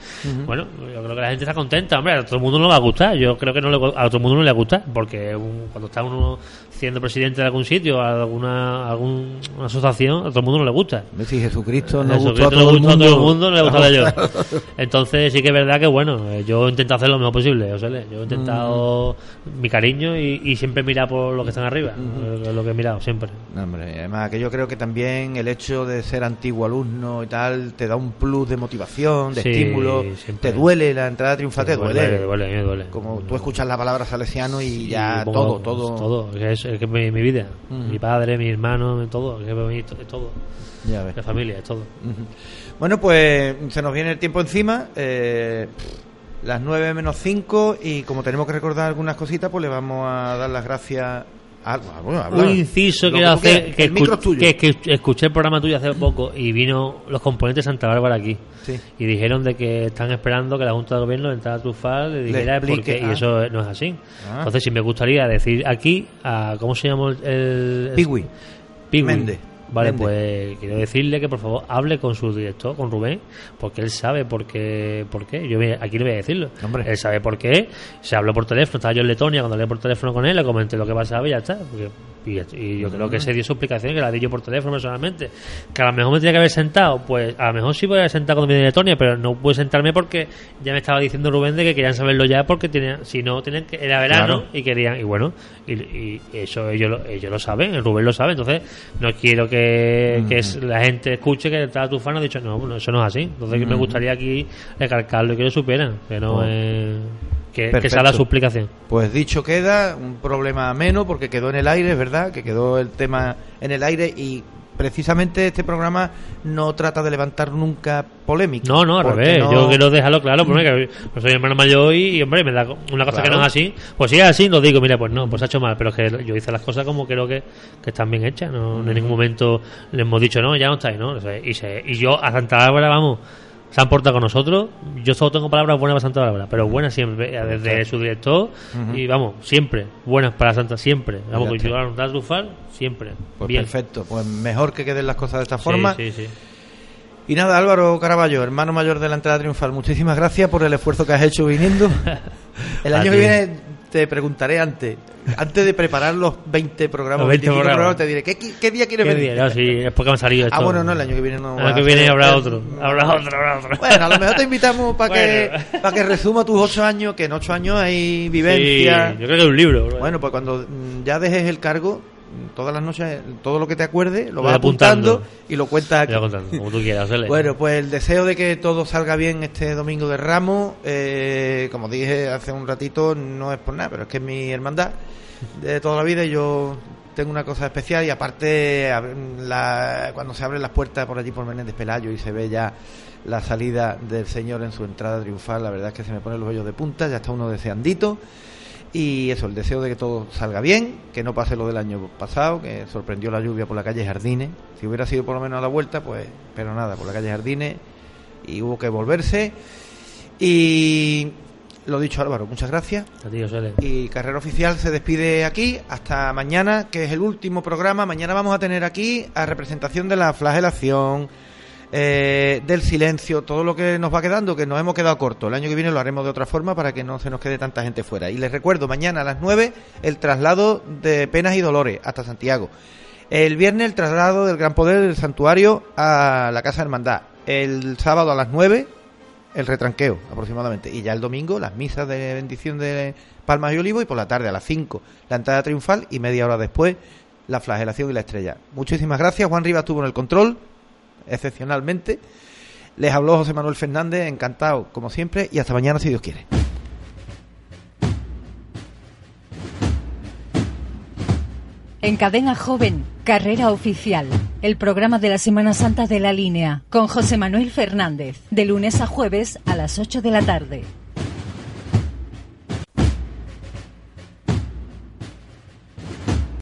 Bueno, yo creo que la gente está contenta, hombre, a todo el mundo no le va a gustar, yo creo que no le, a todo el mundo no le gusta, porque un- cuando está uno siendo presidente de algún sitio, alguna, alguna asociación, a todo el mundo no le gusta. Si Jesucristo no Eso, gustó a no todo le el gustó a todo el mundo, no le gusta a ellos. Entonces sí que es verdad que bueno, eh, yo intento hacer lo mejor posible, o sea, yo he intentado Mm. mi cariño y, y siempre mirar por los que están arriba, es lo que he mirado siempre. No, hombre, además que yo creo que también el hecho de ser antiguo alumno y tal te da un plus de motivación, de Sí, estímulo. siempre. Te duele la entrada triunfal, te duele. duele, duele. Como tú escuchas la palabra salesiano y ya pongo- todo, todo. todo, es, es que mi, mi vida, mi padre, mi hermano, todo, es todo, Ya ves. la familia, es todo. Bueno, pues se nos viene el tiempo encima. eh, las 9 menos 5 y como tenemos que recordar algunas cositas, pues le vamos a dar las gracias. A, habla. Un inciso quiero hacer que, que- que escuché el programa tuyo hace poco y vino los componentes de Santa Bárbara aquí Sí. y dijeron de que están esperando que la Junta de Gobierno entrada trufal le dijera por qué, ah. y eso no es así. Ah. Entonces sí me gustaría decir aquí a ¿cómo se llama el, el. Pigui. Méndez. Vale, pues quiero decirle que por favor hable con su director, con Rubén, porque él sabe por qué. Por qué. Yo aquí le voy a decirlo. Hombre. Él sabe por qué. Se habló por teléfono, estaba yo en Letonia, cuando hablé por teléfono con él, le comenté lo que pasaba y ya está. Porque- y, y yo creo que se dio su explicación, que la di yo por teléfono personalmente. Que a lo mejor me tenía que haber sentado, pues a lo mejor sí voy a haber sentado cuando vine de Letonia, pero no pude sentarme porque ya me estaba diciendo Rubén de que querían saberlo ya, porque tenían, si no, tenían que, era verano Claro. y querían, y bueno, y, y eso ellos lo, ellos lo saben, el Rubén lo sabe, entonces no quiero que, que es- la gente escuche que el tufano ha dicho, no, no, eso no es así. Entonces me Ujú. gustaría aquí recalcarlo y que lo supieran, que no Oh. es- que, sea la su explicación. Pues dicho queda, un problema menos porque quedó en el aire, es verdad, que quedó el tema en el aire y precisamente este programa no trata de levantar nunca polémica. No, no, al revés. no- Yo quiero dejarlo claro, porque que pues soy hermano mayor y, y, hombre, me da una cosa que no es así. Pues si es así, lo digo, mira, pues no, pues ha hecho mal. Pero es que yo hice las cosas como creo que, que están bien hechas. No, en ningún momento le hemos dicho, no, ya no estáis, ¿no? Y, se- y yo a Santa Bárbara, vamos, se han portado con nosotros. Yo solo tengo palabras buenas para Santa Bárbara, pero buenas siempre, eh, desde su director. Y vamos, siempre, buenas para Santa, siempre. Vamos, a Ronald Trufal, siempre. Pues bien. perfecto, pues mejor que queden las cosas de esta forma. sí, sí. Y nada, Álvaro Caraballo, hermano mayor de la entrada triunfal, muchísimas gracias por el esfuerzo que has hecho viniendo. El año que viene te preguntaré antes, antes de preparar los 20 programas, Los 20 25 programas. te diré, ¿qué, qué día quieres ¿Qué venir? día? No, sí, es porque han salido esto. Ah, bueno, no, el año que viene no. El año que viene habrá otro. Habrá otro, habrá otro. Bueno, a lo mejor te invitamos para que, para que resuma tus ocho años, que en ocho años hay vivencia. Sí, yo creo que es un libro. bro. Bueno, pues cuando mm, ya dejes el cargo, todas las noches, todo lo que te acuerdes, lo vas apuntando, apuntando. y lo cuentas aquí. Contando, como tú quieras. Bueno, pues el deseo de que todo salga bien este domingo de Ramos, eh, como dije hace un ratito, no es por nada, pero es que es mi hermandad de toda la vida y yo tengo una cosa especial y aparte la- cuando se abren las puertas por allí por Menéndez Pelayo y se ve ya la salida del señor en su entrada triunfal, la verdad es que se me ponen los vellos de punta, ya está uno deseandito. Y eso, el deseo de que todo salga bien, que no pase lo del año pasado, que sorprendió la lluvia por la calle Jardines. Si hubiera sido por lo menos a la vuelta, pues, pero nada, por la calle Jardines y hubo que volverse. Y lo dicho, Álvaro, muchas gracias. A ti, José Ele. Y Carrera Oficial se despide aquí hasta mañana, que es el último programa. Mañana vamos a tener aquí a representación de la flagelación, eh, del silencio, todo lo que nos va quedando, que nos hemos quedado corto. El año que viene lo haremos de otra forma para que no se nos quede tanta gente fuera. Y les recuerdo, mañana a las 9 el traslado de penas y dolores hasta Santiago. El viernes el traslado del Gran Poder del Santuario a la Casa Hermandad. El sábado a las 9 el retranqueo aproximadamente. Y ya el domingo las misas de bendición de Palmas y Olivo y por la tarde a las 5 la entrada triunfal y media hora después la flagelación y la estrella. Muchísimas gracias. Juan Rivas estuvo en el control, excepcionalmente. Les habló José Manuel Fernández, encantado como siempre y hasta mañana si Dios quiere. En Cadena Joven, Carrera Oficial, el programa de la Semana Santa de la Línea, con José Manuel Fernández, de lunes a jueves a las 8 de la tarde.